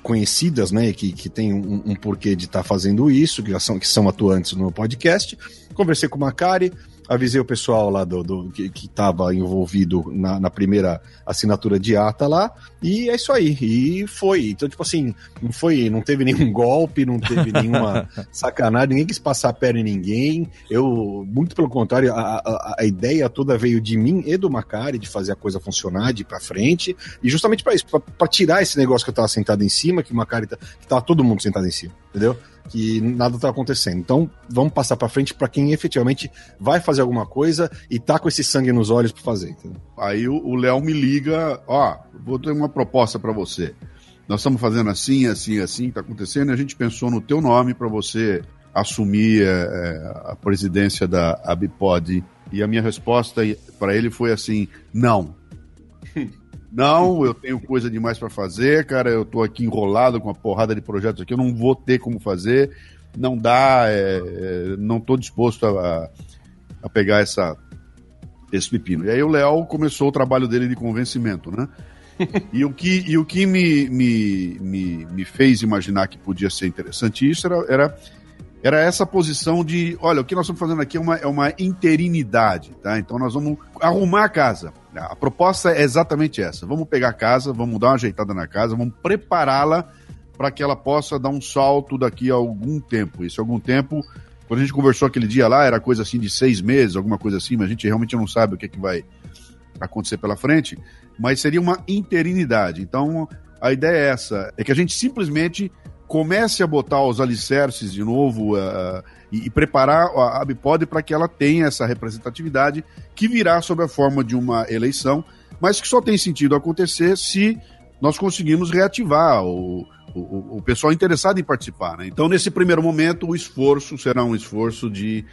conhecidas, né, que, que tem um, um porquê de estar tá fazendo isso, que, são, que são atuantes no podcast. Conversei com o Macari, avisei o pessoal lá do, do que estava envolvido na, na, primeira assinatura de ata lá, e é isso aí. E foi. Então, tipo assim, não foi, não teve nenhum golpe, não teve nenhuma sacanagem, ninguém quis passar a perna em ninguém. Eu, muito pelo contrário, a, a, a ideia toda veio de mim e do Macari de fazer a coisa funcionar, de ir pra frente, e justamente para isso, para tirar esse negócio que eu tava sentado em cima, que o Macari tá, que tava todo mundo sentado em cima, entendeu? que nada está acontecendo. Então, vamos passar para frente para quem efetivamente vai fazer alguma coisa e tá com esse sangue nos olhos para fazer. Entendeu? Aí o Léo me liga, ó, vou ter uma proposta para você. Nós estamos fazendo assim, assim, assim, está acontecendo, e a gente pensou no teu nome para você assumir é, a presidência da Abipod. E a minha resposta para ele foi assim: não. Não, eu tenho coisa demais para fazer, cara. Eu tô aqui enrolado com uma porrada de projetos aqui, eu não vou ter como fazer. Não dá, é, é, não tô disposto a, a pegar essa, esse pepino. E aí o Léo começou o trabalho dele de convencimento, né? E o que, e o que me, me, me, me fez imaginar que podia ser interessante isso era, era era essa posição de, olha, o que nós estamos fazendo aqui é uma, é uma interinidade, tá? Então nós vamos arrumar a casa. A proposta é exatamente essa. Vamos pegar a casa, vamos dar uma ajeitada na casa, vamos prepará-la para que ela possa dar um salto daqui a algum tempo. Isso algum tempo, quando a gente conversou aquele dia lá, era coisa assim de seis meses, alguma coisa assim, mas a gente realmente não sabe o que, é que vai acontecer pela frente, mas seria uma interinidade. Então, a ideia é essa, é que a gente simplesmente comece a botar os alicerces de novo uh, e, e, preparar a Bipod para que ela tenha essa representatividade que virá sob a forma de uma eleição, mas que só tem sentido acontecer se nós conseguimos reativar o, o, o pessoal interessado em participar. Né? Então, nesse primeiro momento, o esforço será um esforço de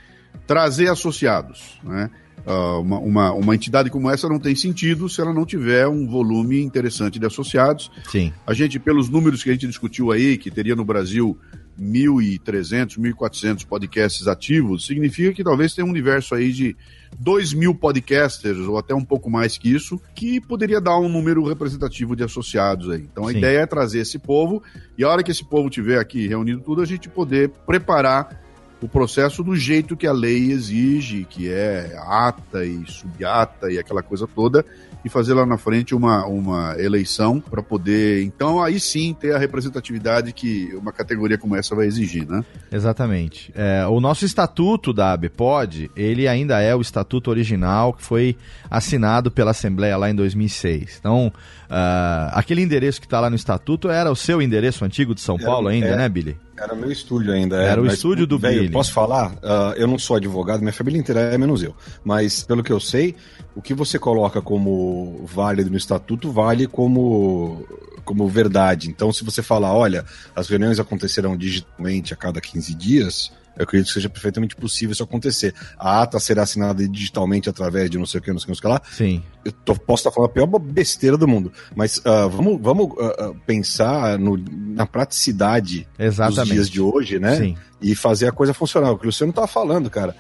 trazer associados. Né? Uh, uma, uma, uma, entidade como essa não tem sentido se ela não tiver um volume interessante de associados. Sim. A gente, pelos números que a gente discutiu aí, que teria no Brasil 1.300, 1.400 podcasts ativos, significa que talvez tenha um universo aí de 2 mil podcasters, ou até um pouco mais que isso, que poderia dar um número representativo de associados aí. Então a Sim. ideia é trazer esse povo, e a hora que esse povo tiver aqui reunido tudo, a gente poder preparar o processo do jeito que a lei exige, que é ata e subata e aquela coisa toda, e fazer lá na frente uma, uma eleição para poder, então, aí sim ter a representatividade que uma categoria como essa vai exigir, né? Exatamente. É, o nosso estatuto da ABPOD, ele ainda é o estatuto original que foi assinado pela Assembleia lá em 2006. Então, uh, aquele endereço que está lá no estatuto era o seu endereço antigo de São Paulo ainda, é, né, Billy? Era meu estúdio ainda. Era é, o estúdio do véio, Billy. Posso falar? Uh, eu não sou advogado, minha família inteira é menos eu. Mas, pelo que eu sei, o que você coloca como válido no estatuto vale como, como verdade. Então, se você falar, olha, as reuniões acontecerão digitalmente a cada 15 dias, eu acredito que seja perfeitamente possível isso acontecer. A ata será assinada digitalmente através de não sei o que, não sei o que, lá. Sim. Eu tô, posso estar falando a pior besteira do mundo, mas uh, vamos, vamos uh, pensar no, na praticidade Exatamente. dos dias de hoje, né? Sim. E fazer a coisa funcionar. O que o Luciano tá falando, cara.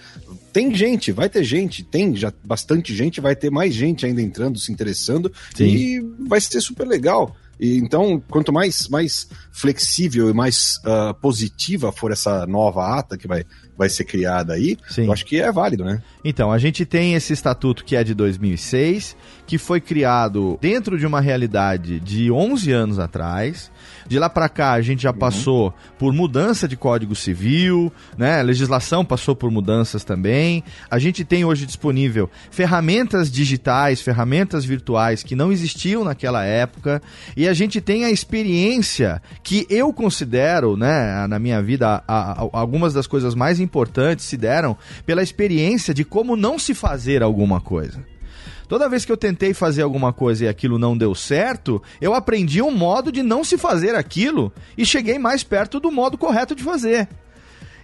Tem gente, vai ter gente, tem já bastante gente, vai ter mais gente ainda entrando, se interessando, Sim. e vai ser super legal. E, então, quanto mais, mais flexível e mais uh, positiva for essa nova ata que vai vai ser criada aí, Sim. eu acho que é válido, né? Então, a gente tem esse estatuto que é de 2006, que foi criado dentro de uma realidade de 11 anos atrás. De lá para cá, a gente já passou por mudança de Código Civil, né? A legislação passou por mudanças também. A gente tem hoje disponível ferramentas digitais, ferramentas virtuais que não existiam naquela época, e a gente tem a experiência que eu considero, né, na minha vida, a- a- algumas das coisas mais importantes se deram pela experiência de como não se fazer alguma coisa. Toda vez que eu tentei fazer alguma coisa e aquilo não deu certo, eu aprendi um modo de não se fazer aquilo e cheguei mais perto do modo correto de fazer.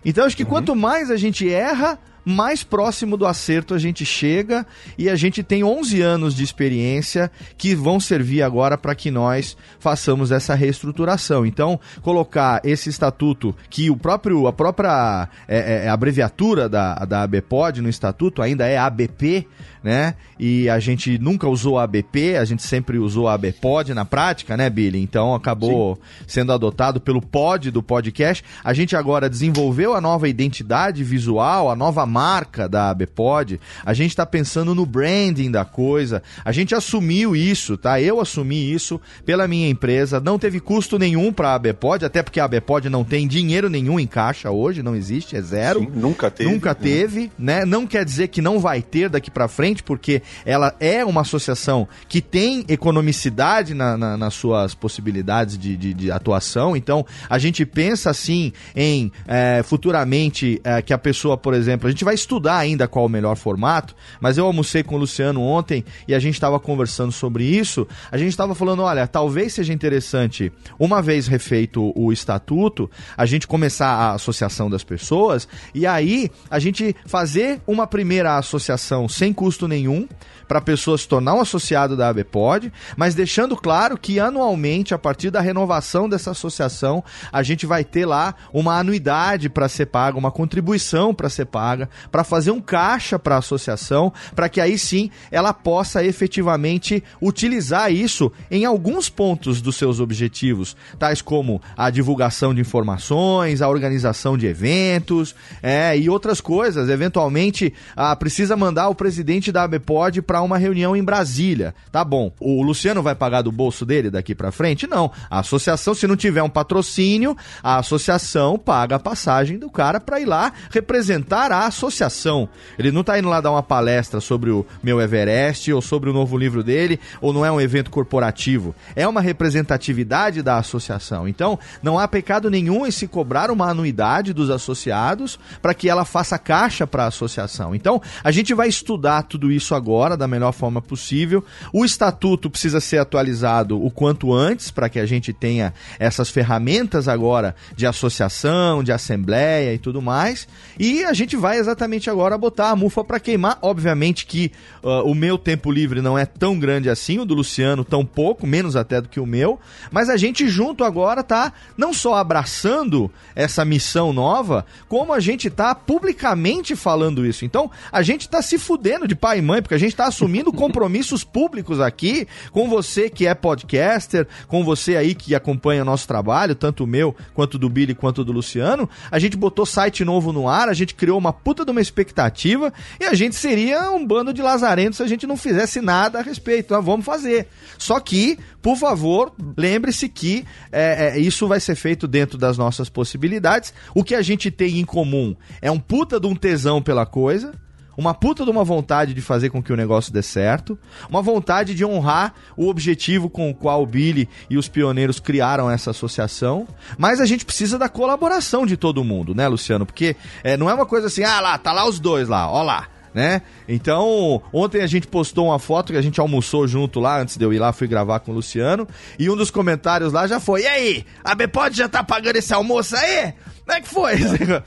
Então acho que quanto mais a gente erra, mais próximo do acerto a gente chega e a gente tem 11 anos de experiência que vão servir agora para que nós façamos essa reestruturação. Então, colocar esse estatuto que o próprio a própria é, é, abreviatura da, da ABPOD no estatuto ainda é ABP, né? E a gente nunca usou a ABP, a gente sempre usou a ABPOD na prática, né, Billy? Então acabou sendo adotado pelo pod do podcast. A gente agora desenvolveu a nova identidade visual, a nova marca da ABPOD. A gente está pensando no branding da coisa. A gente assumiu isso, tá? Eu assumi isso pela minha empresa. Não teve custo nenhum para a ABPOD, até porque a ABPOD não tem dinheiro nenhum em caixa hoje, não existe, é zero. Sim, nunca teve. Nunca teve, né? Não quer dizer que não vai ter daqui pra frente, porque ela é uma associação que tem economicidade na- na- nas suas possibilidades de, de- de atuação. Então, a gente pensa assim em é, futuramente é, que a pessoa, por exemplo, a gente vai estudar ainda qual o melhor formato, mas eu almocei com o Luciano ontem e a gente estava conversando sobre isso. A gente estava falando, olha, talvez seja interessante, uma vez refeito o estatuto, a gente começar a associação das pessoas e aí a gente fazer uma primeira associação sem custo nenhum para a pessoa se tornar um associado da ABPOD, mas deixando claro que anualmente, a partir da renovação dessa associação, a gente vai ter lá uma anuidade para ser paga, uma contribuição para ser paga, para fazer um caixa para a associação, para que aí sim ela possa efetivamente utilizar isso em alguns pontos dos seus objetivos, tais como a divulgação de informações, a organização de eventos, é, e outras coisas. Eventualmente, ah, precisa mandar o presidente da ABPOD para uma reunião em Brasília. Tá bom. O Luciano vai pagar do bolso dele daqui para frente? Não. A associação, se não tiver um patrocínio, a associação paga a passagem do cara para ir lá representar a associação. Ele não tá indo lá dar uma palestra sobre o meu Everest ou sobre o novo livro dele, ou não é um evento corporativo. É uma representatividade da associação. Então, não há pecado nenhum em se cobrar uma anuidade dos associados para que ela faça caixa para a associação. Então, a gente vai estudar tudo isso agora da melhor forma possível. O estatuto precisa ser atualizado o quanto antes para que a gente tenha essas ferramentas agora de associação, de assembleia e tudo mais. E a gente vai exatamente agora botar a mufa para queimar. Obviamente que uh, o meu tempo livre não é tão grande assim, o do Luciano tão pouco, menos até do que o meu, mas a gente junto agora tá não só abraçando essa missão nova, como a gente tá publicamente falando isso. Então, a gente tá se fudendo de pai e mãe, porque a gente tá assumindo compromissos públicos aqui com você que é podcaster, com você aí que acompanha o nosso trabalho, tanto o meu, quanto do Billy, quanto do Luciano. A gente botou site novo no ar, a gente criou uma puta de uma expectativa e a gente seria um bando de lazarentos se a gente não fizesse nada a respeito. Nós vamos fazer. Só que, por favor, lembre-se que é, é, isso vai ser feito dentro das nossas possibilidades. O que a gente tem em comum é um puta de um tesão pela coisa uma puta de uma vontade de fazer com que o negócio dê certo, uma vontade de honrar o objetivo com o qual o Billy e os pioneiros criaram essa associação, mas a gente precisa da colaboração de todo mundo, né, Luciano? Porque é, não é uma coisa assim, ah lá, tá lá os dois lá, ó lá. Né? Então, ontem a gente postou uma foto que a gente almoçou junto lá, antes de eu ir lá, fui gravar com o Luciano, e um dos comentários lá já foi: E aí, a Bpod já tá pagando esse almoço aí? Como é que foi?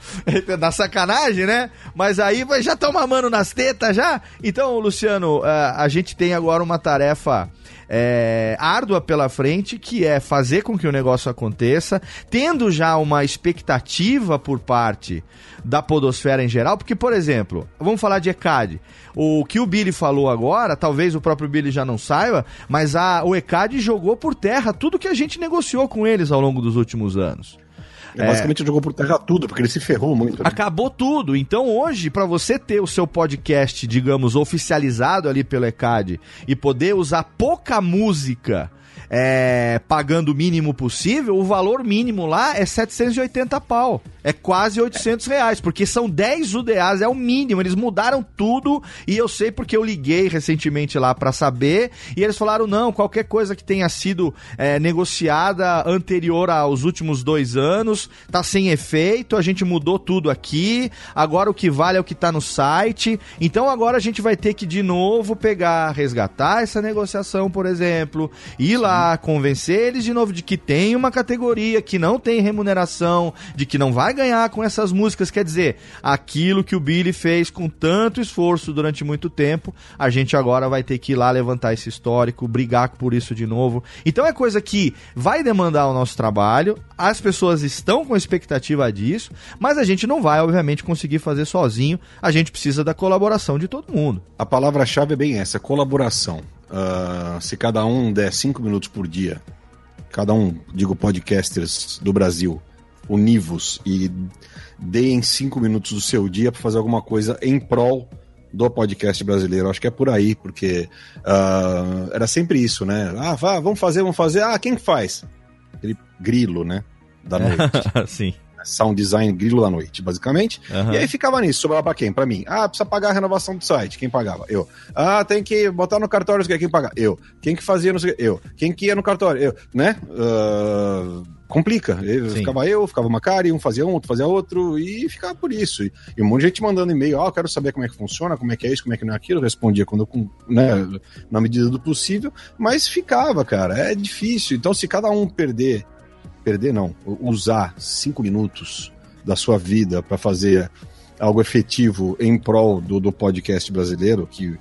Na sacanagem, né? Mas aí já estão mamando nas tetas já? Então, Luciano, eh, a gente tem agora uma tarefa é, árdua pela frente, que é fazer com que o negócio aconteça, tendo já uma expectativa por parte da podosfera em geral, porque, por exemplo, vamos falar de ECAD. O que o Billy falou agora, talvez o próprio Billy já não saiba, mas a, o ECAD jogou por terra tudo que a gente negociou com eles ao longo dos últimos anos. É, basicamente jogou por terra tudo, porque ele se ferrou muito. Né? Acabou tudo. Então hoje, para você ter o seu podcast, digamos, oficializado ali pelo ECAD e poder usar pouca música é, pagando o mínimo possível, o valor mínimo lá é 780 pau. É quase 800 reais, porque são 10 UDAs, é o mínimo. Eles mudaram tudo e eu sei porque eu liguei recentemente lá para saber e eles falaram: não, qualquer coisa que tenha sido é, negociada anterior aos últimos dois anos tá sem efeito, a gente mudou tudo aqui. Agora o que vale é o que tá no site. Então agora a gente vai ter que de novo pegar, resgatar essa negociação, por exemplo, ir lá convencer eles de novo de que tem uma categoria que não tem remuneração, de que não vai ganhar com essas músicas. Quer dizer, aquilo que o Billy fez com tanto esforço durante muito tempo, a gente agora vai ter que ir lá levantar esse histórico, brigar por isso de novo. Então é coisa que vai demandar o nosso trabalho, as pessoas estão com expectativa disso, mas a gente não vai, obviamente, conseguir fazer sozinho. A gente precisa da colaboração de todo mundo. A palavra-chave é bem essa: colaboração. Uh, se cada um der cinco minutos por dia, cada um, digo podcasters do Brasil, univos e deem cinco minutos do seu dia para fazer alguma coisa em prol do podcast brasileiro. Acho que é por aí, porque uh, era sempre isso, né? Ah, vá, vamos fazer, vamos fazer. Ah, quem faz? Aquele grilo, né? Da noite. Sim sound design grilo da noite, basicamente. Uhum. E aí ficava nisso, sobrava pra quem? Pra mim. Ah, precisa pagar a renovação do site. Quem pagava? Eu. Ah, tem que botar no cartório, quem pagava? Eu. Quem que fazia, não sei Eu. Quem que ia no cartório? Eu. Né? Uh, complica. Eu, ficava eu, ficava o Macari, um fazia um, outro fazia outro, e ficava por isso. E, e um monte de gente mandando e-mail, ó, oh, quero saber como é que funciona, como é que é isso, como é que não é aquilo. Eu respondia quando, né, na medida do possível, mas ficava, cara, é difícil. Então, se cada um perder perder não, usar cinco minutos da sua vida para fazer algo efetivo em prol do, do podcast brasileiro, que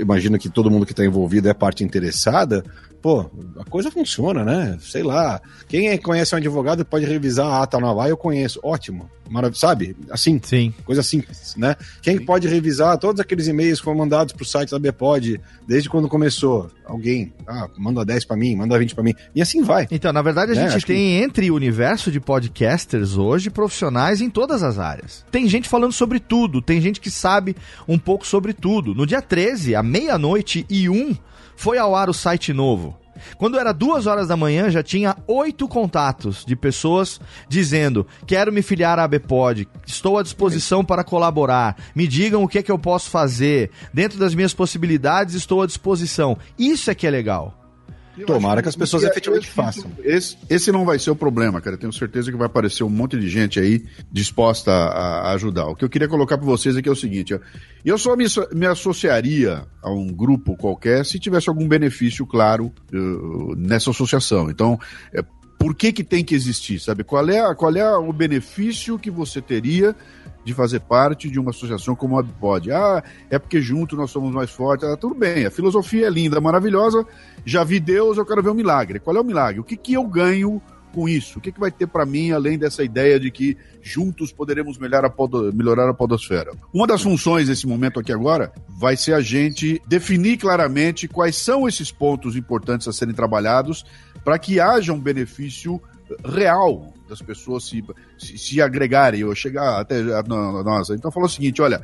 imagino que todo mundo que está envolvido é parte interessada, pô, a coisa funciona, né? Sei lá. Quem é, conhece um advogado pode revisar a ata naval, eu conheço. Ótimo. Maravilha. Sabe? Assim. Sim. Coisa simples, né? Quem Sim. pode revisar todos aqueles e-mails que foram mandados pro site da Bpod desde quando começou? Alguém. Ah, manda 10 para mim, manda 20 para mim. E assim vai. Então, na verdade, a né? gente Acho tem que... entre o universo de podcasters hoje profissionais em todas as áreas. Tem gente falando sobre tudo, tem gente que sabe um pouco sobre tudo. No dia 13, à meia-noite e um foi ao ar o site novo. Quando era duas horas da manhã, já tinha oito contatos de pessoas dizendo: quero me filiar à ABPOD, estou à disposição para colaborar, me digam o que é que eu posso fazer, dentro das minhas possibilidades, estou à disposição. Isso é que é legal. Tomara que as pessoas que efetivamente esse, façam. Esse, esse não vai ser o problema, cara. Tenho certeza que vai aparecer um monte de gente aí disposta a, a ajudar. O que eu queria colocar para vocês aqui é o seguinte: eu só me, me, associaria a um grupo qualquer se tivesse algum benefício claro uh, nessa associação. Então, é, por que, que tem que existir? Sabe? Qual é, qual é o benefício que você teria de fazer parte de uma associação como a Pod. Ah, é porque junto nós somos mais fortes. Ah, tudo bem, a filosofia é linda, maravilhosa. Já vi Deus, eu quero ver um milagre. Qual é o milagre? O que, que eu ganho com isso? O que, que vai ter para mim, além dessa ideia de que juntos poderemos melhorar a, podo, melhorar a podosfera? Uma das funções desse momento aqui agora vai ser a gente definir claramente quais são esses pontos importantes a serem trabalhados para que haja um benefício real das pessoas se, se, se agregarem ou chegar até nós. Então falou o seguinte: olha,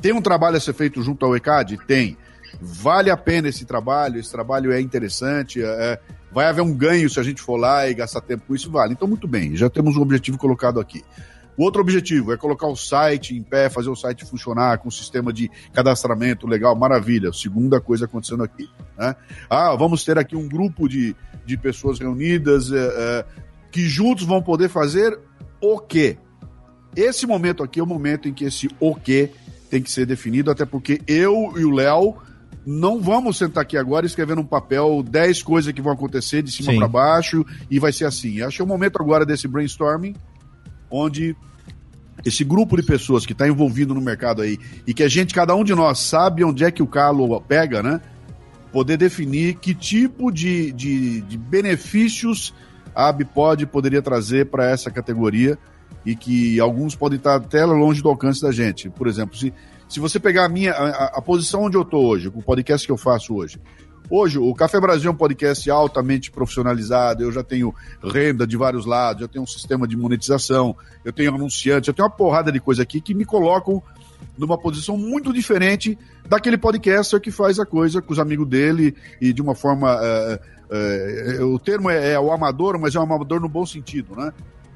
tem um trabalho a ser feito junto ao ECAD? Tem. Vale a pena esse trabalho, esse trabalho é interessante, é, é, vai haver um ganho se a gente for lá e gastar tempo com isso, vale. Então, muito bem, já temos um objetivo colocado aqui. O outro objetivo é colocar o site em pé, fazer o site funcionar com um sistema de cadastramento legal, maravilha. Segunda coisa acontecendo aqui. Né? Ah, vamos ter aqui um grupo de, de pessoas reunidas, é, é, que juntos vão poder fazer o quê? Esse momento aqui é o momento em que esse o quê tem que ser definido, até porque eu e o Léo não vamos sentar aqui agora escrevendo um papel 10 coisas que vão acontecer de cima para baixo e vai ser assim. Acho que é o momento agora desse brainstorming, onde esse grupo de pessoas que está envolvido no mercado aí e que a gente, cada um de nós, sabe onde é que o calo pega, né? Poder definir que tipo de, de, de benefícios a Bipod poderia trazer para essa categoria e que alguns podem estar até longe do alcance da gente. Por exemplo, se, se você pegar a minha a, a posição onde eu estou hoje, o podcast que eu faço hoje, Hoje, o Café Brasil é um podcast altamente profissionalizado, eu já tenho renda de vários lados, eu tenho um sistema de monetização, eu tenho anunciantes, eu tenho uma porrada de coisa aqui que me colocam numa posição muito diferente daquele podcaster que faz a coisa com os amigos dele e de uma forma. Uh, uh, o termo é, é, o amador, mas é um amador no bom sentido, né?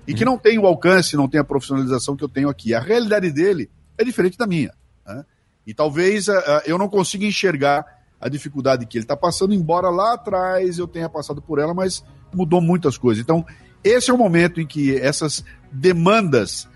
E que não tem o alcance, não tem a profissionalização que eu tenho aqui. A realidade dele é diferente da minha. Né? E talvez eu não consiga enxergar a dificuldade que ele está passando, embora lá atrás eu tenha passado por ela, mas mudou muitas coisas. Então, esse é o momento em que essas demandas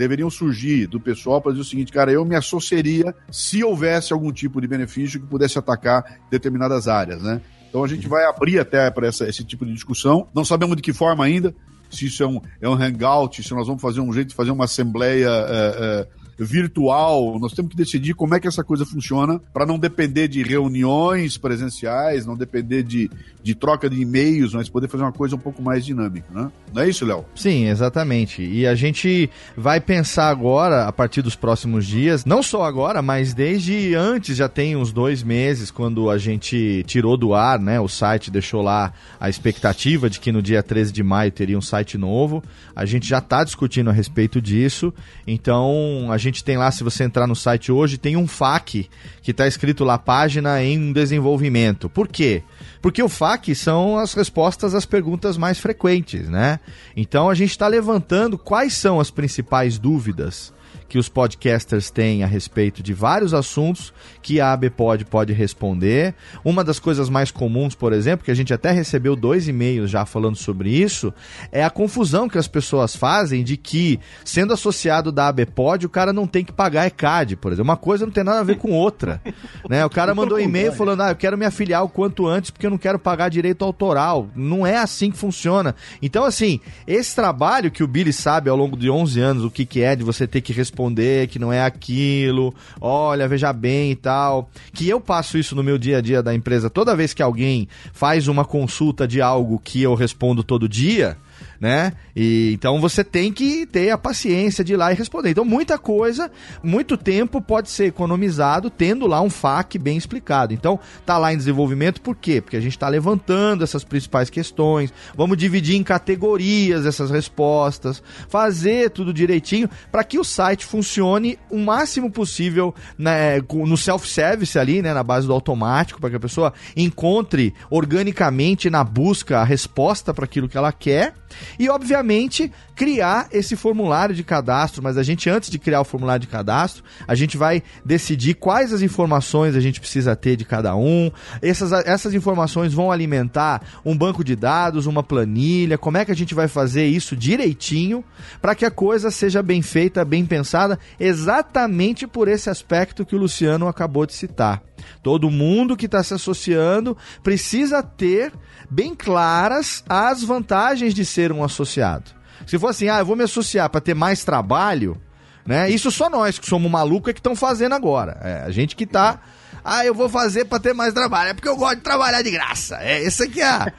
deveriam surgir do pessoal para dizer o seguinte, cara, eu me associaria se houvesse algum tipo de benefício que pudesse atacar determinadas áreas, né? Então a gente vai abrir até para esse tipo de discussão. Não sabemos de que forma ainda, se isso é um, é um hangout, se nós vamos fazer um jeito de fazer uma assembleia é, é, virtual, nós temos que decidir como é que essa coisa funciona para não depender de reuniões presenciais, não depender de, de troca de e-mails, mas poder fazer uma coisa um pouco mais dinâmica, né? Não é isso, Léo? Sim, exatamente. E a gente vai pensar agora, a partir dos próximos dias, não só agora, mas desde antes, já tem uns dois meses, quando a gente tirou do ar, né? O site deixou lá a expectativa de que no dia 13 de maio teria um site novo. A gente já está discutindo a respeito disso. Então, a gente gente tem lá, se você entrar no site hoje, tem um FAQ que está escrito lá, página em desenvolvimento. Por quê? Porque o FAQ são as respostas às perguntas mais frequentes, né? Então a gente está levantando quais são as principais dúvidas que os podcasters têm a respeito de vários assuntos que a ABPod pode responder. Uma das coisas mais comuns, por exemplo, que a gente até recebeu dois e-mails já falando sobre isso, é a confusão que as pessoas fazem de que, sendo associado da ABPod, o cara não tem que pagar ECAD, por exemplo. Uma coisa não tem nada a ver com outra. né? O cara mandou e-mail falando, ah, eu quero me afiliar o quanto antes porque eu não quero pagar direito autoral. Não é assim que funciona. Então, assim, esse trabalho que o Billy sabe ao longo de 11 anos o que, que é de você ter que responder responder que não é aquilo, olha, veja bem e tal. Que eu passo isso no meu dia a dia da empresa toda vez que alguém faz uma consulta de algo que eu respondo todo dia né? E então você tem que ter a paciência de ir lá e responder. Então muita coisa, muito tempo pode ser economizado tendo lá um FAQ bem explicado. Então tá lá em desenvolvimento por quê? Porque a gente está levantando essas principais questões, vamos dividir em categorias essas respostas, fazer tudo direitinho para que o site funcione o máximo possível né, no self-service ali, né, na base do automático, para que a pessoa encontre organicamente na busca a resposta para aquilo que ela quer e, obviamente, criar esse formulário de cadastro. Mas a gente, antes de criar o formulário de cadastro, a gente vai decidir quais as informações a gente precisa ter de cada um. Essas, essas informações vão alimentar um banco de dados, uma planilha. Como é que a gente vai fazer isso direitinho para que a coisa seja bem feita, bem pensada, exatamente por esse aspecto que o Luciano acabou de citar. Todo mundo que está se associando precisa ter bem claras as vantagens de ser um associado. Se for assim, ah, eu vou me associar para ter mais trabalho, né? Isso só nós que somos malucos é que estão fazendo agora. É, a gente que está ah, eu vou fazer para ter mais trabalho. É porque eu gosto de trabalhar de graça. É isso aqui, ah.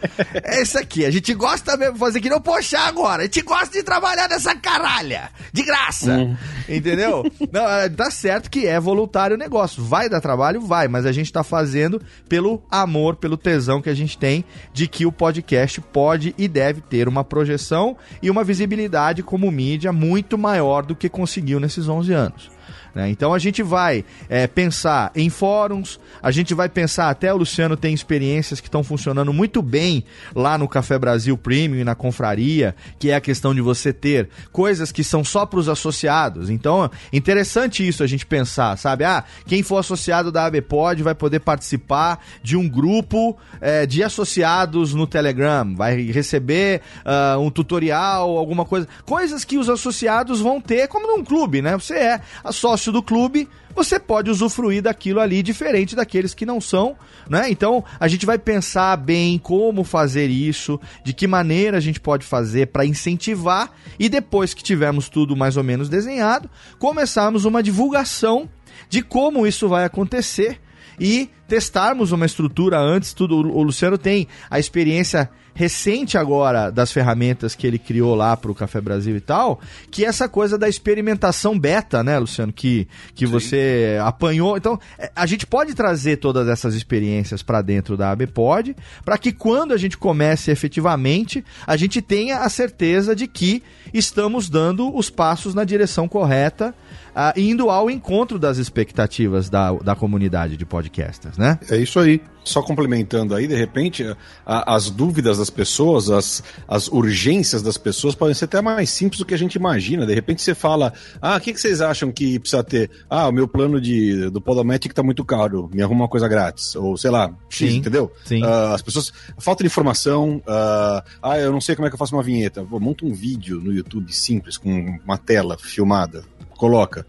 é isso aqui. A gente gosta mesmo de fazer que não poxa agora. A gente gosta de trabalhar nessa caralha. De graça. Uhum. Entendeu? Não, é, tá certo que é voluntário o negócio. Vai dar trabalho? Vai. Mas a gente tá fazendo pelo amor, pelo tesão que a gente tem de que o podcast pode e deve ter uma projeção e uma visibilidade como mídia muito maior do que conseguiu nesses 11 anos. Né? Então a gente vai é, pensar em fóruns, a gente vai pensar, até o Luciano tem experiências que estão funcionando muito bem lá no Café Brasil Premium e na confraria, que é a questão de você ter coisas que são só para os associados. Então, interessante isso a gente pensar, sabe? Ah, quem for associado da ABPod vai poder participar de um grupo é, de associados no Telegram, vai receber uh, um tutorial, alguma coisa. Coisas que os associados vão ter, como num clube, né? Você é sócio sócio do clube, você pode usufruir daquilo ali diferente daqueles que não são, né? Então a gente vai pensar bem como fazer isso, de que maneira a gente pode fazer para incentivar e depois que tivermos tudo mais ou menos desenhado, começarmos uma divulgação de como isso vai acontecer e testarmos uma estrutura antes. Tudo o Luciano tem a experiência recente agora das ferramentas que ele criou lá para o Café Brasil e tal, que é essa coisa da experimentação beta, né, Luciano, que, que você apanhou. Então, é, a gente pode trazer todas essas experiências para dentro da ABPod, para que quando a gente comece efetivamente, a gente tenha a certeza de que estamos dando os passos na direção correta uh, indo ao encontro das expectativas da, da comunidade de podcasters, né? É isso aí. Só complementando aí, de repente, a, as dúvidas das pessoas, as, as urgências das pessoas podem ser até mais simples do que a gente imagina. De repente você fala, ah, o que, que vocês acham que precisa ter? Ah, o meu plano de, do Podomatic tá muito caro, me arruma uma coisa grátis. Ou sei lá, X, Sim, entendeu? sim. Ah, as pessoas, falta de informação, ah, ah, eu não sei como é que eu faço uma vinheta. Pô, monta um vídeo no YouTube simples, com uma tela filmada, coloca.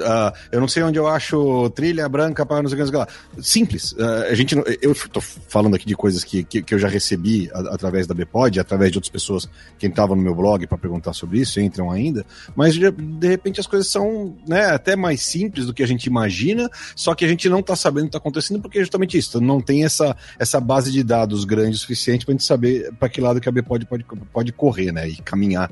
Ah, eu não sei onde eu acho trilha branca para não sei o que lá. Simples. Ah, a gente, não- eu estou falando aqui de coisas que, que, que eu já recebi a- através da Bpod, através de outras pessoas que entravam no meu blog para perguntar sobre isso, entram ainda. Mas de, de repente as coisas são né, até mais simples do que a gente imagina, só que a gente não está sabendo o que está acontecendo porque é justamente isso. Não tem essa, essa base de dados grande o suficiente para a gente saber para que lado que a Bpod pode, pode correr né, e caminhar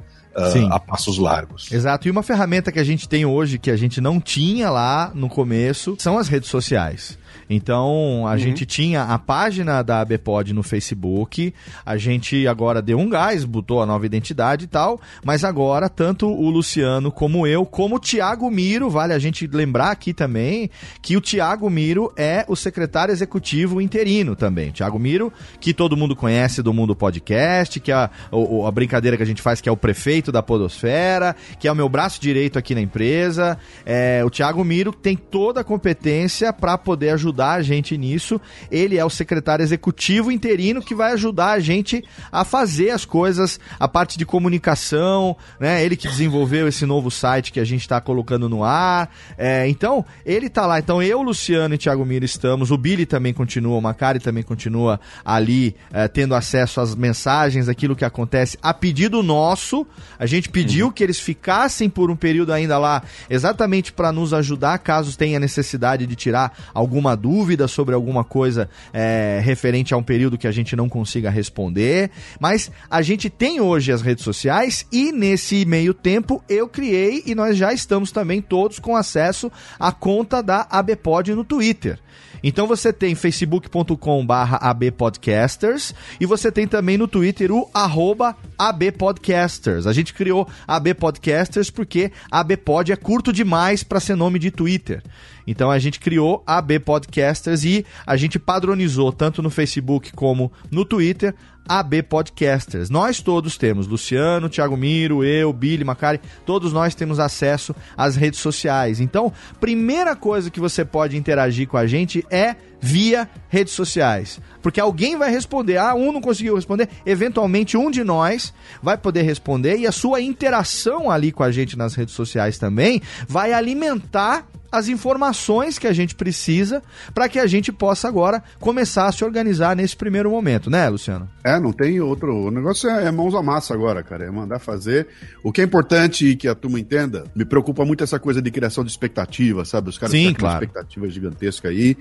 Sim. a passos largos. Exato. E uma ferramenta que a gente tem hoje, que a gente não tinha lá no começo, são as redes sociais. Então, a gente tinha a página da ABPod no Facebook, a gente agora deu um gás, botou a nova identidade e tal, mas agora, tanto o Luciano como eu, como o Tiago Miro, vale a gente lembrar aqui também que o Tiago Miro é o secretário executivo interino também. Tiago Miro, que todo mundo conhece do mundo podcast, que é a, o- a brincadeira que a gente faz, que é o prefeito da Podosfera, que é o meu braço direito aqui na empresa. É, o Tiago Miro tem toda a competência para poder ajudar a gente nisso. Ele é o secretário executivo interino que vai ajudar a gente a fazer as coisas, a parte de comunicação, né? Ele que desenvolveu esse novo site que a gente está colocando no ar. É, então, ele tá lá. Então, eu, Luciano e Thiago Miro estamos. O Billy também continua, o Macari também continua ali, é, tendo acesso às mensagens, aquilo que acontece a pedido nosso. A gente pediu que eles ficassem por um período ainda lá, exatamente para nos ajudar, caso tenha necessidade de tirar alguma dúvida sobre alguma coisa é, referente a um período que a gente não consiga responder. Mas a gente tem hoje as redes sociais e nesse meio tempo eu criei e nós já estamos também todos com acesso à conta da ABPod no Twitter. Então você tem facebook.com barra abpodcasters e você tem também no Twitter o arroba abpodcasters. A gente criou abpodcasters porque abpod é curto demais para ser nome de Twitter. Então a gente criou AB Podcasters e a gente padronizou tanto no Facebook como no Twitter AB Podcasters. Nós todos temos, Luciano, Thiago Miro, eu, Billy, Macari, todos nós temos acesso às redes sociais. Então, primeira coisa que você pode interagir com a gente é via redes sociais. Porque alguém vai responder. Ah, um não conseguiu responder. Eventualmente, um de nós vai poder responder e a sua interação ali com a gente nas redes sociais também vai alimentar as informações que a gente precisa para que a gente possa agora começar a se organizar nesse primeiro momento, né, Luciano? É, não tem outro. O negócio é, é mãos à massa agora, cara. É mandar fazer. O que é importante e que a turma entenda, me preocupa muito essa coisa de criação de expectativa, sabe? Os caras Sim, uma claro. expectativa gigantesca aí.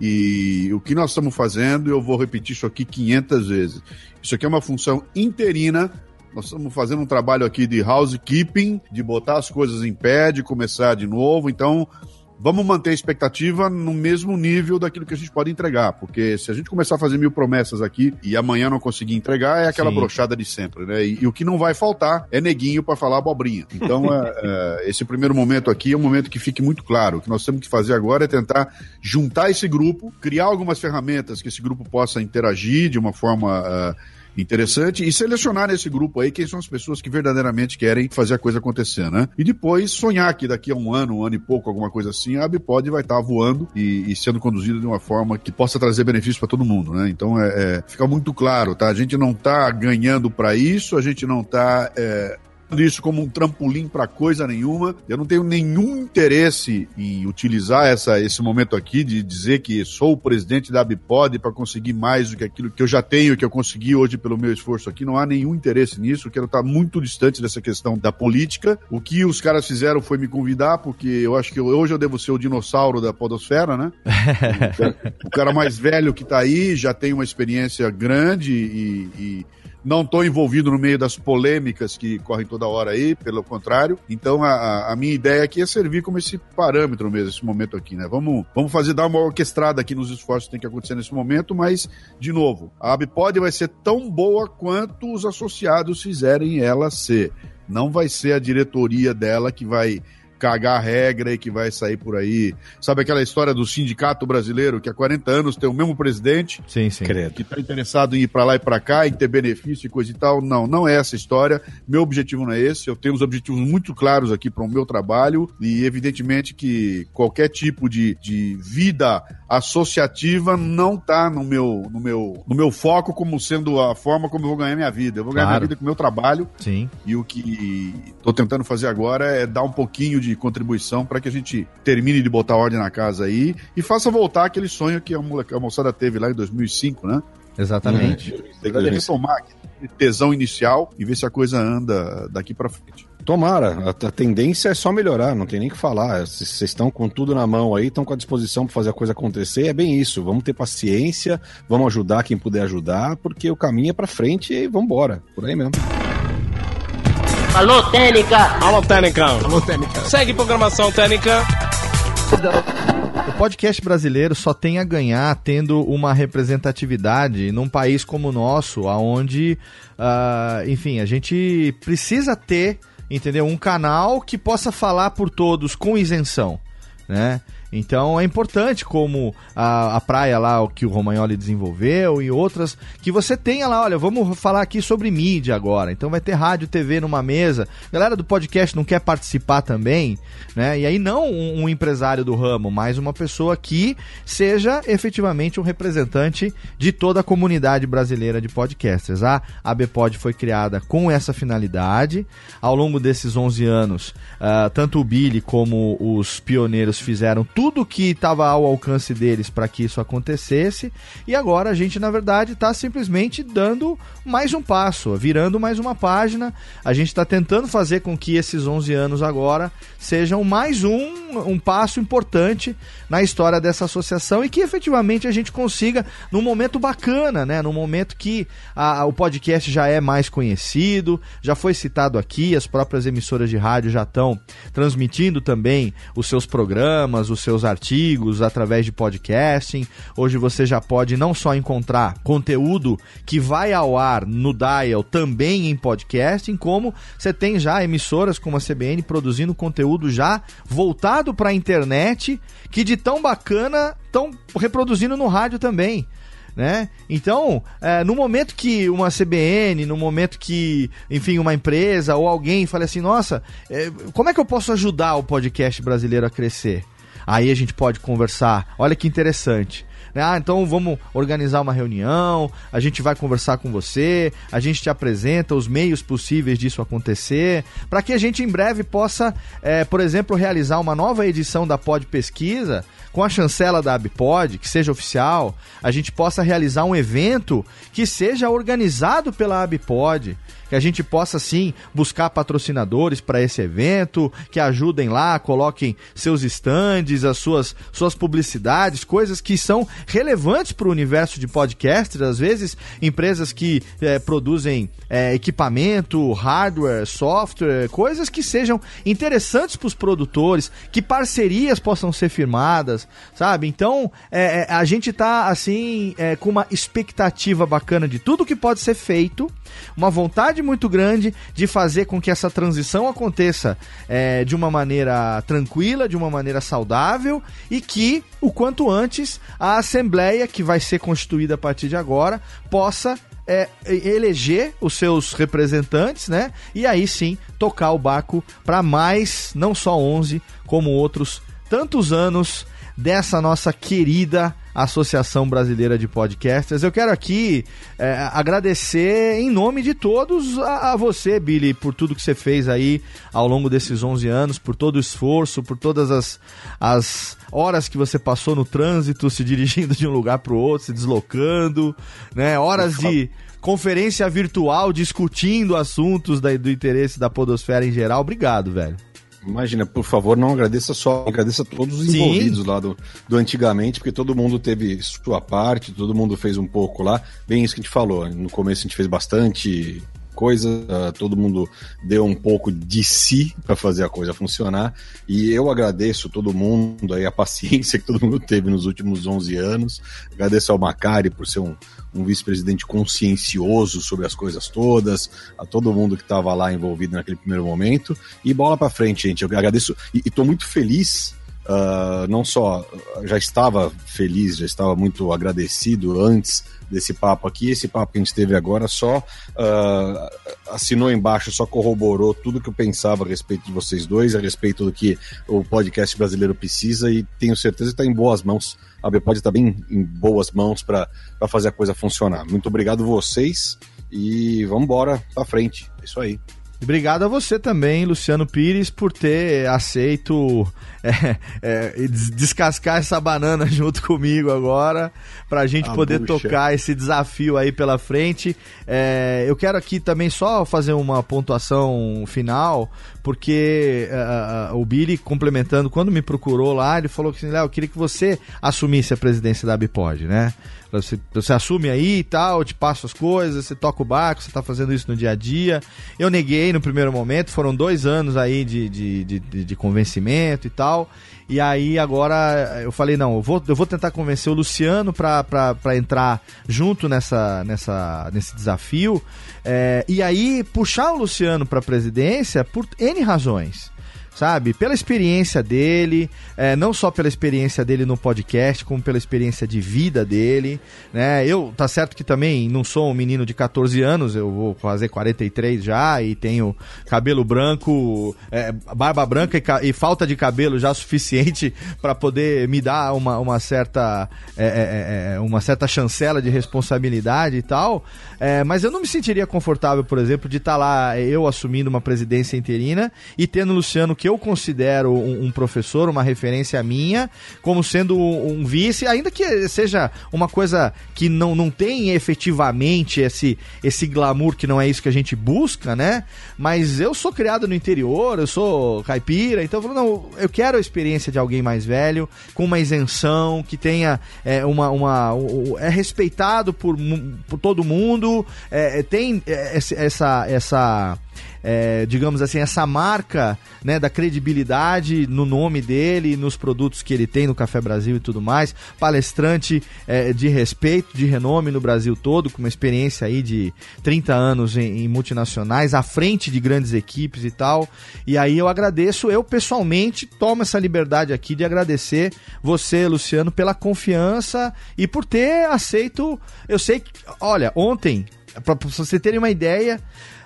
E o que nós estamos fazendo, eu vou repetir isso aqui 500 vezes. Isso aqui é uma função interina. Nós estamos fazendo um trabalho aqui de housekeeping, de botar as coisas em pé, de começar de novo. Então, vamos manter a expectativa no mesmo nível daquilo que a gente pode entregar, porque se a gente começar a fazer mil promessas aqui e amanhã não conseguir entregar, é aquela Sim. brochada de sempre, né? E, e o que não vai faltar é neguinho para falar abobrinha. Então, é, é, esse primeiro momento aqui é um momento que fique muito claro. O que nós temos que fazer agora é tentar juntar esse grupo, criar algumas ferramentas que esse grupo possa interagir de uma forma. ah, interessante e selecionar nesse grupo aí quem são as pessoas que verdadeiramente querem fazer a coisa acontecer, né? E depois sonhar que daqui a um ano, um ano e pouco, alguma coisa assim, a Bipod vai estar voando e, e sendo conduzida de uma forma que possa trazer benefício para todo mundo, né? Então é, é, fica muito claro, tá? A gente não tá ganhando para isso, a gente não tá é, isso como um trampolim para coisa nenhuma. Eu não tenho nenhum interesse em utilizar essa, esse momento aqui de dizer que sou o presidente da Abipod para conseguir mais do que aquilo que eu já tenho, que eu consegui hoje pelo meu esforço aqui. Não há nenhum interesse nisso. Eu quero estar muito distante dessa questão da política. O que os caras fizeram foi me convidar, porque eu acho que hoje eu devo ser o dinossauro da podosfera, né? o cara mais velho que tá aí já tem uma experiência grande e, e não estou envolvido no meio das polêmicas que correm toda hora aí, pelo contrário. Então a, a, minha ideia aqui é servir como esse parâmetro mesmo, esse momento aqui, né? Vamos, vamos fazer, dar uma orquestrada aqui nos esforços que tem que acontecer nesse momento, mas, de novo, a Abipod vai ser tão boa quanto os associados fizerem ela ser. Não vai ser a diretoria dela que vai cagar a regra e que vai sair por aí. Sabe aquela história do sindicato brasileiro que há 40 anos tem o mesmo presidente? Sim, sim. Que está interessado em ir para lá e para cá, em ter benefício e coisa e tal. Não, não é essa história. Meu objetivo não é esse. Eu tenho os objetivos muito claros aqui para o meu trabalho e, evidentemente, que qualquer tipo de, de vida associativa não está no meu, no, meu, no meu foco como sendo a forma como eu vou ganhar minha vida. Eu vou ganhar claro. minha vida com o meu trabalho. Sim. E o que estou tentando fazer agora é dar um pouquinho de contribuição para que a gente termine de botar ordem na casa aí e faça voltar aquele sonho que a, moleca, a moçada teve lá em 2005, né? Exatamente. Tem que retomar aquele tesão inicial e ver se a coisa anda daqui para frente. Tomara, a, a, tendência é só melhorar, não tem nem que falar. Vocês estão com tudo na mão aí, estão com a disposição para fazer a coisa acontecer, é bem isso. Vamos ter paciência, vamos ajudar quem puder ajudar, porque o caminho é para frente e vamos embora. Por aí mesmo. Alô, Técnica! Alô, Técnica! Alô, Técnica! Segue programação Técnica! O podcast brasileiro só tem a ganhar tendo uma representatividade num país como o nosso, onde, uh, ah, enfim, a gente precisa ter, entendeu? Um canal que possa falar por todos com isenção, né? Então é importante como a, a praia lá o que o Romagnoli desenvolveu e outras que você tenha lá, olha, vamos falar aqui sobre mídia agora. Então vai ter rádio, TV numa mesa. Galera do podcast não quer participar também, né? E aí não um, um empresário do ramo, mas uma pessoa que seja efetivamente um representante de toda a comunidade brasileira de podcasters. A ABPod foi criada com essa finalidade. Ao longo desses 11 anos, uh, tanto o Billy como os pioneiros fizeram tudo tudo que estava ao alcance deles para que isso acontecesse. E agora a gente, na verdade, está simplesmente dando mais um passo, virando mais uma página. A gente está tentando fazer com que esses 11 anos agora sejam mais um, um passo importante na história dessa associação e que efetivamente a gente consiga num momento bacana, né? Num momento que a, o podcast já é mais conhecido, já foi citado aqui, as próprias emissoras de rádio já estão transmitindo também os seus programas, os seus seus artigos através de podcasting. Hoje você já pode não só encontrar conteúdo que vai ao ar no Dial também em podcasting, como você tem já emissoras como a CBN produzindo conteúdo já voltado para a internet, que de tão bacana estão reproduzindo no rádio também. Né? Então, é, no momento que uma CBN, no momento que, enfim, uma empresa ou alguém fale assim, nossa, é, como é que eu posso ajudar o podcast brasileiro a crescer? Aí a gente pode conversar. Olha que interessante. Né? Ah, então vamos organizar uma reunião, a gente vai conversar com você, a gente te apresenta os meios possíveis disso acontecer, para que a gente em breve possa, é, por exemplo, realizar uma nova edição da Pod Pesquisa com a chancela da Abpod, que seja oficial, a gente possa realizar um evento que seja organizado pela Abpod, que a gente possa sim buscar patrocinadores para esse evento, que ajudem lá, coloquem seus estandes, as suas, suas publicidades, coisas que são relevantes para o universo de podcasters, às vezes empresas que é, produzem é, equipamento, hardware, software, coisas que sejam interessantes para os produtores, que parcerias possam ser firmadas, sabe? Então é, a gente está assim com uma expectativa bacana de tudo que pode ser feito, uma vontade muito grande de fazer com que essa transição aconteça é, de uma maneira tranquila, de uma maneira saudável e que o quanto antes a Assembleia, que vai ser constituída a partir de agora, possa é, eleger os seus representantes, né? E aí sim tocar o barco para mais, não só 11, como outros tantos anos dessa nossa querida Associação Brasileira de Podcasters. Eu quero aqui é, agradecer em nome de todos a, a, você, Billy, por tudo que você fez aí ao longo desses 11 anos, por todo o esforço, por todas as, as horas que você passou no trânsito, se dirigindo de um lugar para o outro, se deslocando, né? Horas de conferência virtual discutindo assuntos da, do interesse da podosfera em geral. Obrigado, velho. Imagina, por favor, não agradeça só, agradeça todos os envolvidos Sim. lá do, do antigamente, porque todo mundo teve sua parte, todo mundo fez um pouco lá. Bem isso que a gente falou. No começo a gente fez bastante coisa, uh, todo mundo deu um pouco de si para fazer a coisa funcionar. E eu agradeço todo mundo aí a paciência que todo mundo teve nos últimos 11 anos. Agradeço ao Macari por ser um, um vice-presidente consciencioso sobre as coisas todas, a todo mundo que estava lá envolvido naquele primeiro momento. E bola para frente, gente. Eu agradeço e estou muito feliz. Uh, não só já estava feliz, já estava muito agradecido antes desse papo aqui. Esse papo que a gente teve agora só uh, assinou embaixo, só corroborou tudo que eu pensava a respeito de vocês dois, a respeito do que o podcast brasileiro precisa e tenho certeza que está em boas mãos. A Bpod está bem em boas mãos para fazer a coisa funcionar. Muito obrigado vocês e vamos embora para frente. É isso aí. Obrigado a você também, Luciano Pires, por ter aceito é, é, descascar essa banana junto comigo agora, para a gente poder bucha. tocar esse desafio aí pela frente. É, eu quero aqui também só fazer uma pontuação final, porque uh, o Billy, complementando, quando me procurou lá, ele falou que assim, Léo, eu queria que você assumisse a presidência da Bipod, né? Você, você assume aí e tal, eu te passo as coisas, você toca o barco, você tá fazendo isso no dia a dia. Eu neguei no primeiro momento, foram dois anos aí de, de, de, de convencimento e tal. E aí agora eu falei, não, eu vou, eu vou tentar convencer o Luciano para entrar junto nessa, nessa, nesse desafio. É, e aí puxar o Luciano para a presidência por N razões sabe? Pela experiência dele, é, não só pela experiência dele no podcast, como pela experiência de vida dele, né? Eu, tá certo que também não sou um menino de 14 anos, eu vou fazer 43 já e tenho cabelo branco, é, barba branca e, e, falta de cabelo já suficiente para poder me dar uma, uma certa é, é, é, uma certa chancela de responsabilidade e tal, mas eu não me sentiria confortável, por exemplo, de estar tá lá eu assumindo uma presidência interina e tendo Luciano que eu considero um, um, professor, uma referência minha, como sendo um, um, vice, ainda que seja uma coisa que não, não tem efetivamente esse, esse glamour, que não é isso que a gente busca, né? Mas eu sou criado no interior, eu sou caipira, então eu falo, não, eu quero a experiência de alguém mais velho, com uma isenção, que tenha é, uma, uma. é respeitado por, por todo mundo, é, tem é, essa. essa é, digamos assim, essa marca né, da credibilidade no nome dele, nos produtos que ele tem no Café Brasil e tudo mais. Palestrante é, de respeito, de renome no Brasil todo, com uma experiência aí de 30 anos em, em multinacionais, à frente de grandes equipes e tal. E aí eu agradeço, eu pessoalmente tomo essa liberdade aqui de agradecer você, Luciano, pela confiança e por ter aceito. Eu sei que, olha, ontem, para você terem uma ideia,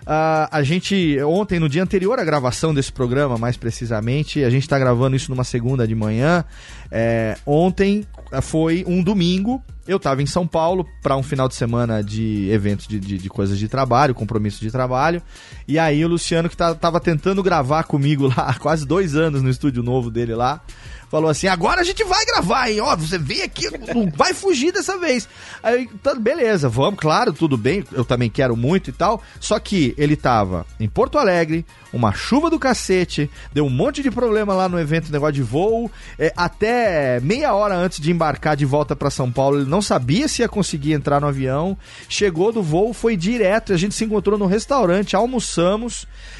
Uh, a gente, ontem, no dia anterior à gravação desse programa, mais precisamente, a gente está gravando isso numa segunda de manhã. É, ontem foi um domingo, eu estava em São Paulo para um final de semana de eventos de, de, de, coisas de trabalho, compromisso de trabalho. E aí o Luciano, que tá, tava tentando gravar comigo lá há quase dois anos no estúdio novo dele lá, falou assim: agora a gente vai gravar, hein? Ó, você vem aqui, não vai fugir dessa vez. Aí, tá, beleza, vamos, claro, tudo bem, eu também quero muito e tal. Só que ele tava em Porto Alegre, uma chuva do cacete, deu um monte de problema lá no evento, negócio de voo. É, até meia hora antes de embarcar de volta para São Paulo, ele não sabia se ia conseguir entrar no avião. Chegou do voo, foi direto, a gente se encontrou no restaurante,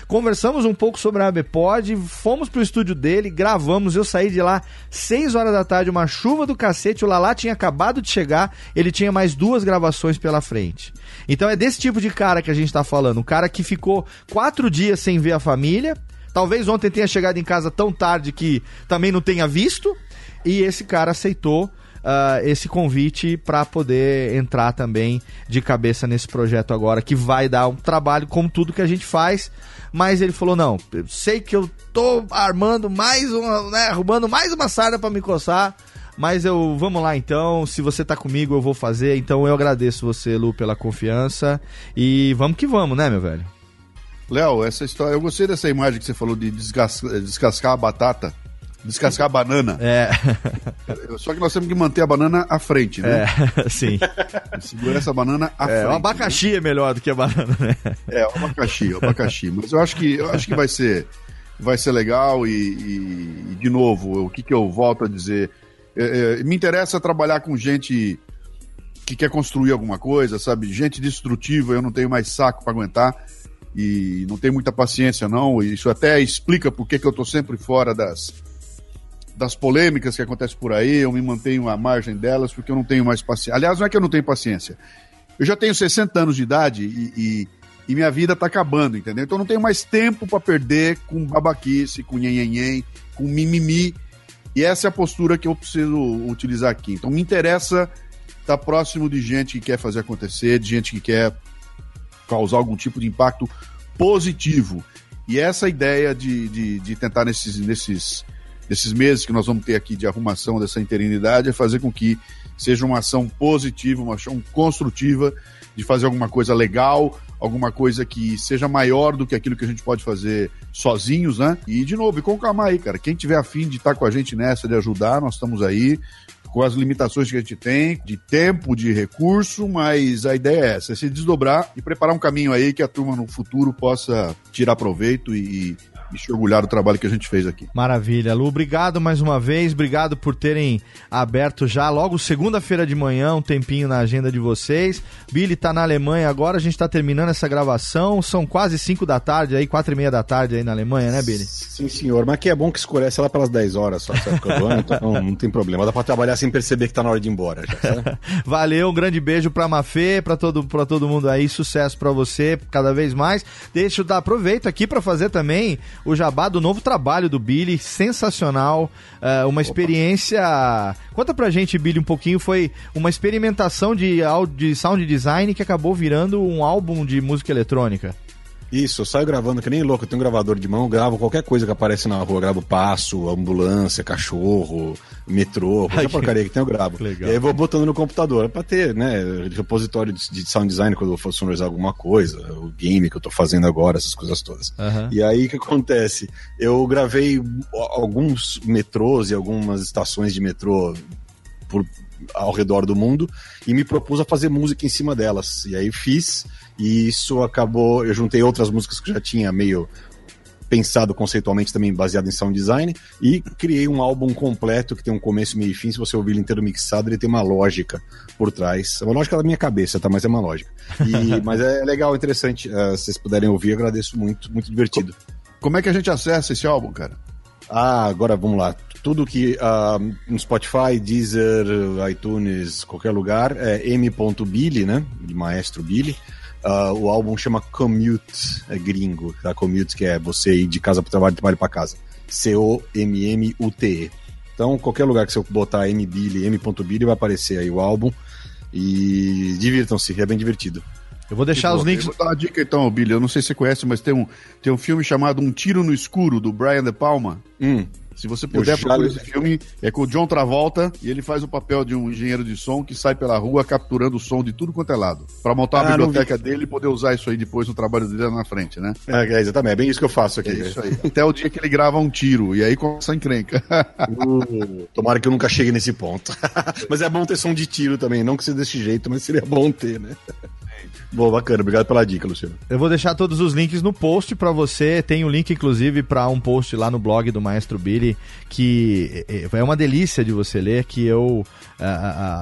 Conversamos um pouco sobre a ABPOD, fomos pro estúdio dele, gravamos. Eu saí de lá 6 horas da tarde, uma chuva do cacete. O Lala tinha acabado de chegar, ele tinha mais duas gravações pela frente. Então é desse tipo de cara que a gente tá falando. Um cara que ficou quatro dias sem ver a família. Talvez ontem tenha chegado em casa tão tarde que também não tenha visto. E esse cara aceitou uh, esse convite para poder entrar também de cabeça nesse projeto agora, que vai dar um trabalho como tudo que a gente faz. Mas ele falou: não, sei que eu tô armando mais uma, né, arrumando mais uma sarda para me coçar Mas eu vamos lá então. Se você tá comigo, eu vou fazer. Então eu agradeço você, Lu, pela confiança. E vamos que vamos, né, meu velho? Léo, essa história. Eu gostei dessa imagem que você falou de descascar, descascar a batata. Descascar a banana. É. Só que nós temos que manter a banana à frente, né? É, sim. Segurar essa banana à é, frente. O abacaxi né? é melhor do que a banana, né? É, o abacaxi, o abacaxi. Mas eu acho que, eu acho que vai ser, vai ser legal e, e, e de novo, o que, que eu volto a dizer? É, é, me interessa trabalhar com gente que quer construir alguma coisa, sabe? Gente destrutiva, eu não tenho mais saco para aguentar e não tenho muita paciência, não. Isso até explica por que, que eu tô sempre fora das, das polêmicas que acontecem por aí, eu me mantenho à margem delas porque eu não tenho mais paciência. Aliás, não é que eu não tenho paciência. Eu já tenho 60 anos de idade e, e, e minha vida tá acabando, entendeu? Então eu não tenho mais tempo para perder com babaquice, com nhenhenhen, com mimimi. E essa é a postura que eu preciso utilizar aqui. Então me interessa estar tá próximo de gente que quer fazer acontecer, de gente que quer causar algum tipo de impacto positivo. E essa ideia de, de, de tentar nesses, nesses desses meses que nós vamos ter aqui de arrumação dessa interinidade é fazer com que seja uma ação positiva, uma ação construtiva de fazer alguma coisa legal, alguma coisa que seja maior do que aquilo que a gente pode fazer sozinhos, né? E de novo, e com calma aí, cara. Quem tiver afim de estar com a gente nessa, de ajudar, nós estamos aí com as limitações que a gente tem, de tempo, de recurso, mas a ideia é essa, é se desdobrar e preparar um caminho aí que a turma no futuro possa tirar proveito e, e se orgulhar do trabalho que a gente fez aqui. Maravilha, Lu. Obrigado mais uma vez. Obrigado por terem aberto já logo segunda-feira de manhã um tempinho na agenda de vocês. Billy tá na Alemanha agora, a gente tá terminando essa gravação. São quase 5 da tarde aí, quatro e meia da tarde aí na Alemanha, né, Billy? Sim, senhor. Mas que é bom que escurece lá pelas 10 horas só, sabe? então não, não tem problema. Dá pra trabalhar sem perceber que tá na hora de ir embora já, Valeu, um grande beijo pra Mafê, pra todo, pra todo mundo aí. Sucesso pra você cada vez mais. Deixa eu dar aproveito aqui para fazer também o jabá do novo trabalho do Billy, sensacional, uh, uma experiência... Conta pra gente, Billy, um pouquinho, foi uma experimentação de, de sound design que acabou virando um álbum de música eletrônica. Isso, eu saio gravando que nem louco, eu tenho um gravador de mão, gravo qualquer coisa que aparece na rua, gravo passo, ambulância, cachorro, metrô, qualquer Ai, porcaria que tem eu gravo. Legal. E aí vou botando no computador pra ter, né, repositório de, de sound design quando eu for sonorizar alguma coisa, o game que eu tô fazendo agora, essas coisas todas. Uhum. E aí o que acontece? Eu gravei alguns metrôs e algumas estações de metrô por, ao redor do mundo e me propus a fazer música em cima delas. E aí fiz, e isso acabou. Eu juntei outras músicas que já tinha meio pensado conceitualmente também baseado em sound design e criei um álbum completo que tem um começo, meio e fim. Se você ouvir ele inteiro mixado, ele tem uma lógica por trás. É uma lógica da minha cabeça, tá? Mas é uma lógica. E, mas é legal, interessante. Uh, se vocês puderem ouvir, agradeço muito, muito divertido. Como é que a gente acessa esse álbum, cara? Ah, agora vamos lá tudo que uh, no Spotify, Deezer, iTunes, qualquer lugar, é m.billy, né? De Maestro Billy. Uh, o álbum chama Commute, é gringo, tá? Commute, que é você ir de casa para trabalho, trabalho para casa. C-O-M-M-U-T-E. Então, qualquer lugar que você botar M-Billy, M.Billy, vai aparecer aí o álbum. E divirtam-se, é bem divertido. Eu vou deixar os links. Eu vou dar uma dica então, Billy. Eu não sei se você conhece, mas tem um, tem um filme chamado Um Tiro no Escuro, do Brian De Palma. Hum. Se você puder procurar esse filme, é com o John Travolta e ele faz o papel de um engenheiro de som que sai pela rua capturando o som de tudo quanto é lado. Pra montar a ah, biblioteca dele e poder usar isso aí depois no trabalho dele lá na frente, né? É, é, exatamente, é bem isso que eu faço aqui. É isso aí. Até o dia que ele grava um tiro e aí começa a encrenca. Uh, tomara que eu nunca chegue nesse ponto. mas é bom ter som de tiro também, não que seja desse jeito, mas seria bom ter, né? Bom, bacana. Obrigado pela dica, Luciano. Eu vou deixar todos os links no post para você. Tem o um link, inclusive, para um post lá no blog do Maestro Billy, que é, é uma delícia de você ler, que eu,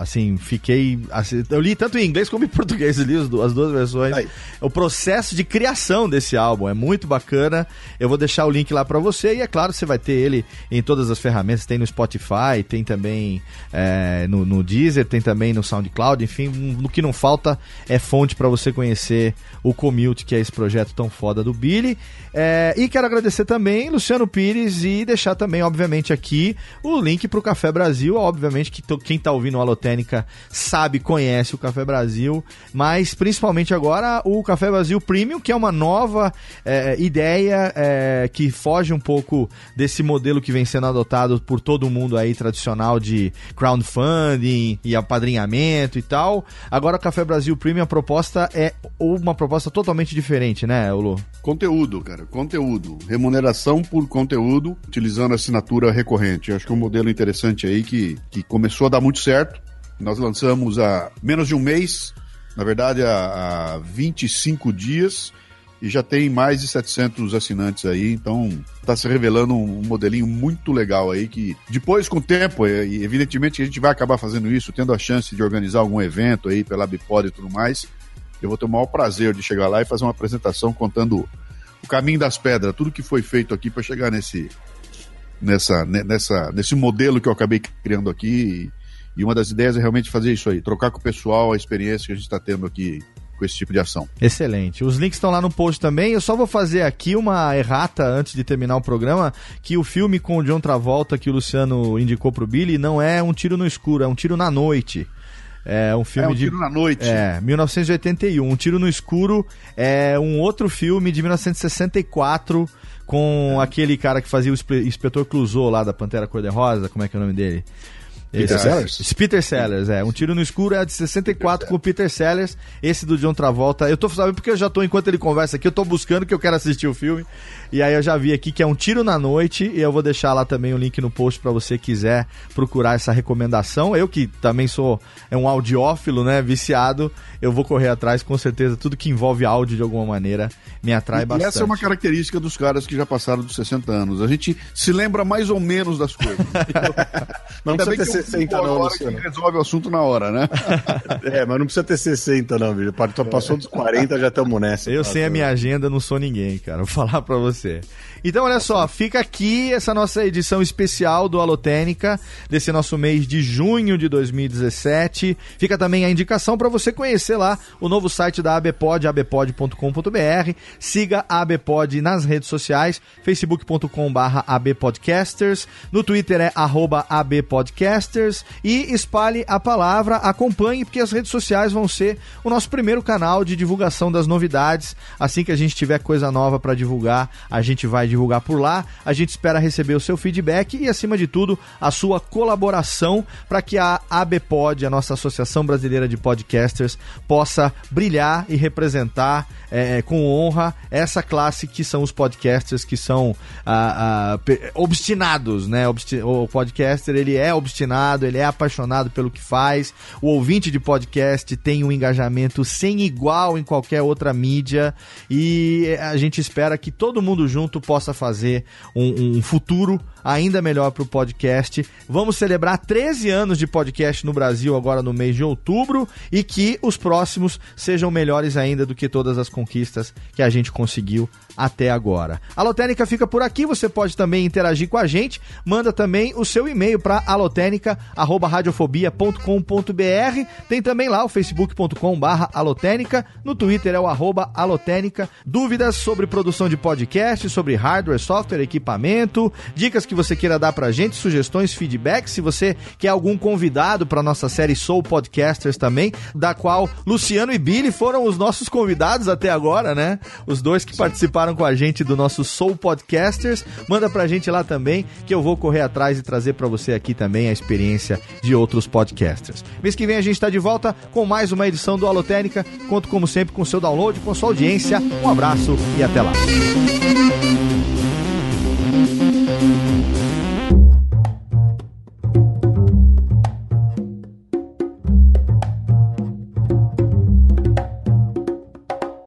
assim, fiquei... Assim, eu li tanto em inglês como em português, li as duas versões. Aí. O processo de criação desse álbum é muito bacana. Eu vou deixar o link lá para você e, é claro, você vai ter ele em todas as ferramentas. Tem no Spotify, tem também é, no, no Deezer, tem também no SoundCloud, enfim, no que não falta é fonte para você conhecer o Commute, que é esse projeto tão foda do Billy. É, e quero agradecer também Luciano Pires e deixar também, obviamente, aqui o link para o Café Brasil. Obviamente que quem está ouvindo o Alotênica sabe, conhece o Café Brasil, mas principalmente agora o Café Brasil Premium, que é uma nova é, ideia é, que foge um pouco desse modelo que vem sendo adotado por todo mundo aí tradicional de crowdfunding e apadrinhamento e tal. Agora o Café Brasil Premium, a proposta é uma proposta totalmente diferente, né, Ulu? Conteúdo, cara, conteúdo. Remuneração por conteúdo, utilizando assinatura recorrente. acho que é um modelo interessante aí que, que começou a dar muito certo. Nós lançamos há menos de um mês, na verdade há, há 25 dias, e já tem mais de 700 assinantes aí, então está se revelando um, modelinho muito legal aí que depois com o tempo, e evidentemente a gente vai acabar fazendo isso, tendo a chance de organizar algum evento aí pela Bipod e tudo mais, eu vou ter o maior prazer de chegar lá e fazer uma apresentação contando o caminho das pedras, tudo que foi feito aqui para chegar nesse nessa nessa nesse modelo que eu acabei criando aqui e, uma das ideias é realmente fazer isso aí, trocar com o pessoal a experiência que a gente está tendo aqui com esse tipo de ação. Excelente. Os links estão lá no post também. Eu só vou fazer aqui uma errata antes de terminar o programa, que o filme com o John Travolta que o Luciano indicou pro Billy não é um tiro no escuro, é um tiro na noite. É um filme é um de. Tiro na Noite. É, 1981. Um Tiro no Escuro é um outro filme de 1964 com é. aquele cara que fazia o Inspetor Clouseau lá da Pantera Cor-de-Rosa. Como é que é o nome dele? Peter Sellers? Peter Sellers, é. Um Tiro no Escuro é de 64 com o Peter Sellers. Esse do John Travolta. Eu tô sabendo porque eu já tô, enquanto ele conversa aqui, eu tô buscando que eu quero assistir o filme. E aí eu já vi aqui que é um Tiro na Noite. E eu vou deixar lá também o link no post para você quiser procurar essa recomendação. Eu que também sou é um audiófilo, né? Viciado. Eu vou correr atrás, com certeza. Tudo que envolve áudio de alguma maneira me atrai e, bastante. E essa é uma característica dos caras que já passaram dos 60 anos. A gente se lembra mais ou menos das coisas. não precisa ter 60 não, Luciano. resolve o assunto na hora, né? é, mas não precisa ter 60 não, viu? Passou dos 40, já estamos nessa. Eu sem a minha agenda não sou ninguém, cara. Vou falar pra você. Então, olha só, fica aqui essa nossa edição especial do Alotênica, desse nosso mês de junho de 2017. Fica também a indicação para você conhecer lá o novo site da ABPod, abpod.com.br. Siga a ABPod nas redes sociais, facebook.com.br abpodcasters, no Twitter é abpodcasters e espalhe a palavra, acompanhe, porque as redes sociais vão ser o nosso primeiro canal de divulgação das novidades. Assim que a gente tiver coisa nova para divulgar, a gente vai divulgar por lá. A gente espera receber o seu feedback e, acima de tudo, a sua colaboração para que a ABPod, a nossa Associação Brasileira de Podcasters, possa brilhar e representar é, com honra essa classe que são os podcasters que são ah, ah, obstinados, né? O podcaster ele é obstinado, ele é apaixonado pelo que faz. O ouvinte de podcast tem um engajamento sem igual em qualquer outra mídia e a gente espera que todo mundo junto possa possa fazer um, um futuro ainda melhor para o podcast. Vamos celebrar 13 anos de podcast no Brasil agora no mês de outubro e que os próximos sejam melhores ainda do que todas as conquistas que a gente conseguiu até agora. A Lotérica fica por aqui, você pode também interagir com a gente, manda também o seu e-mail para alotênica@radiofobia.com.br. Tem também lá o facebook.com/alotênica, no Twitter é o arroba alotênica. Dúvidas sobre produção de podcast, sobre hardware, software, equipamento, dicas que você queira dar pra gente, sugestões, feedback, se você quer algum convidado para nossa série Soul Podcasters também, da qual Luciano e Billy foram os nossos convidados até agora, né? Os dois que participaram com a gente do nosso Soul Podcasters. Manda pra gente lá também, que eu vou correr atrás e trazer para você aqui também a experiência de outros podcasters. Mês que vem a gente tá de volta com mais uma edição do Alotênica. Conto como sempre com seu download, com sua audiência. Um abraço e até lá.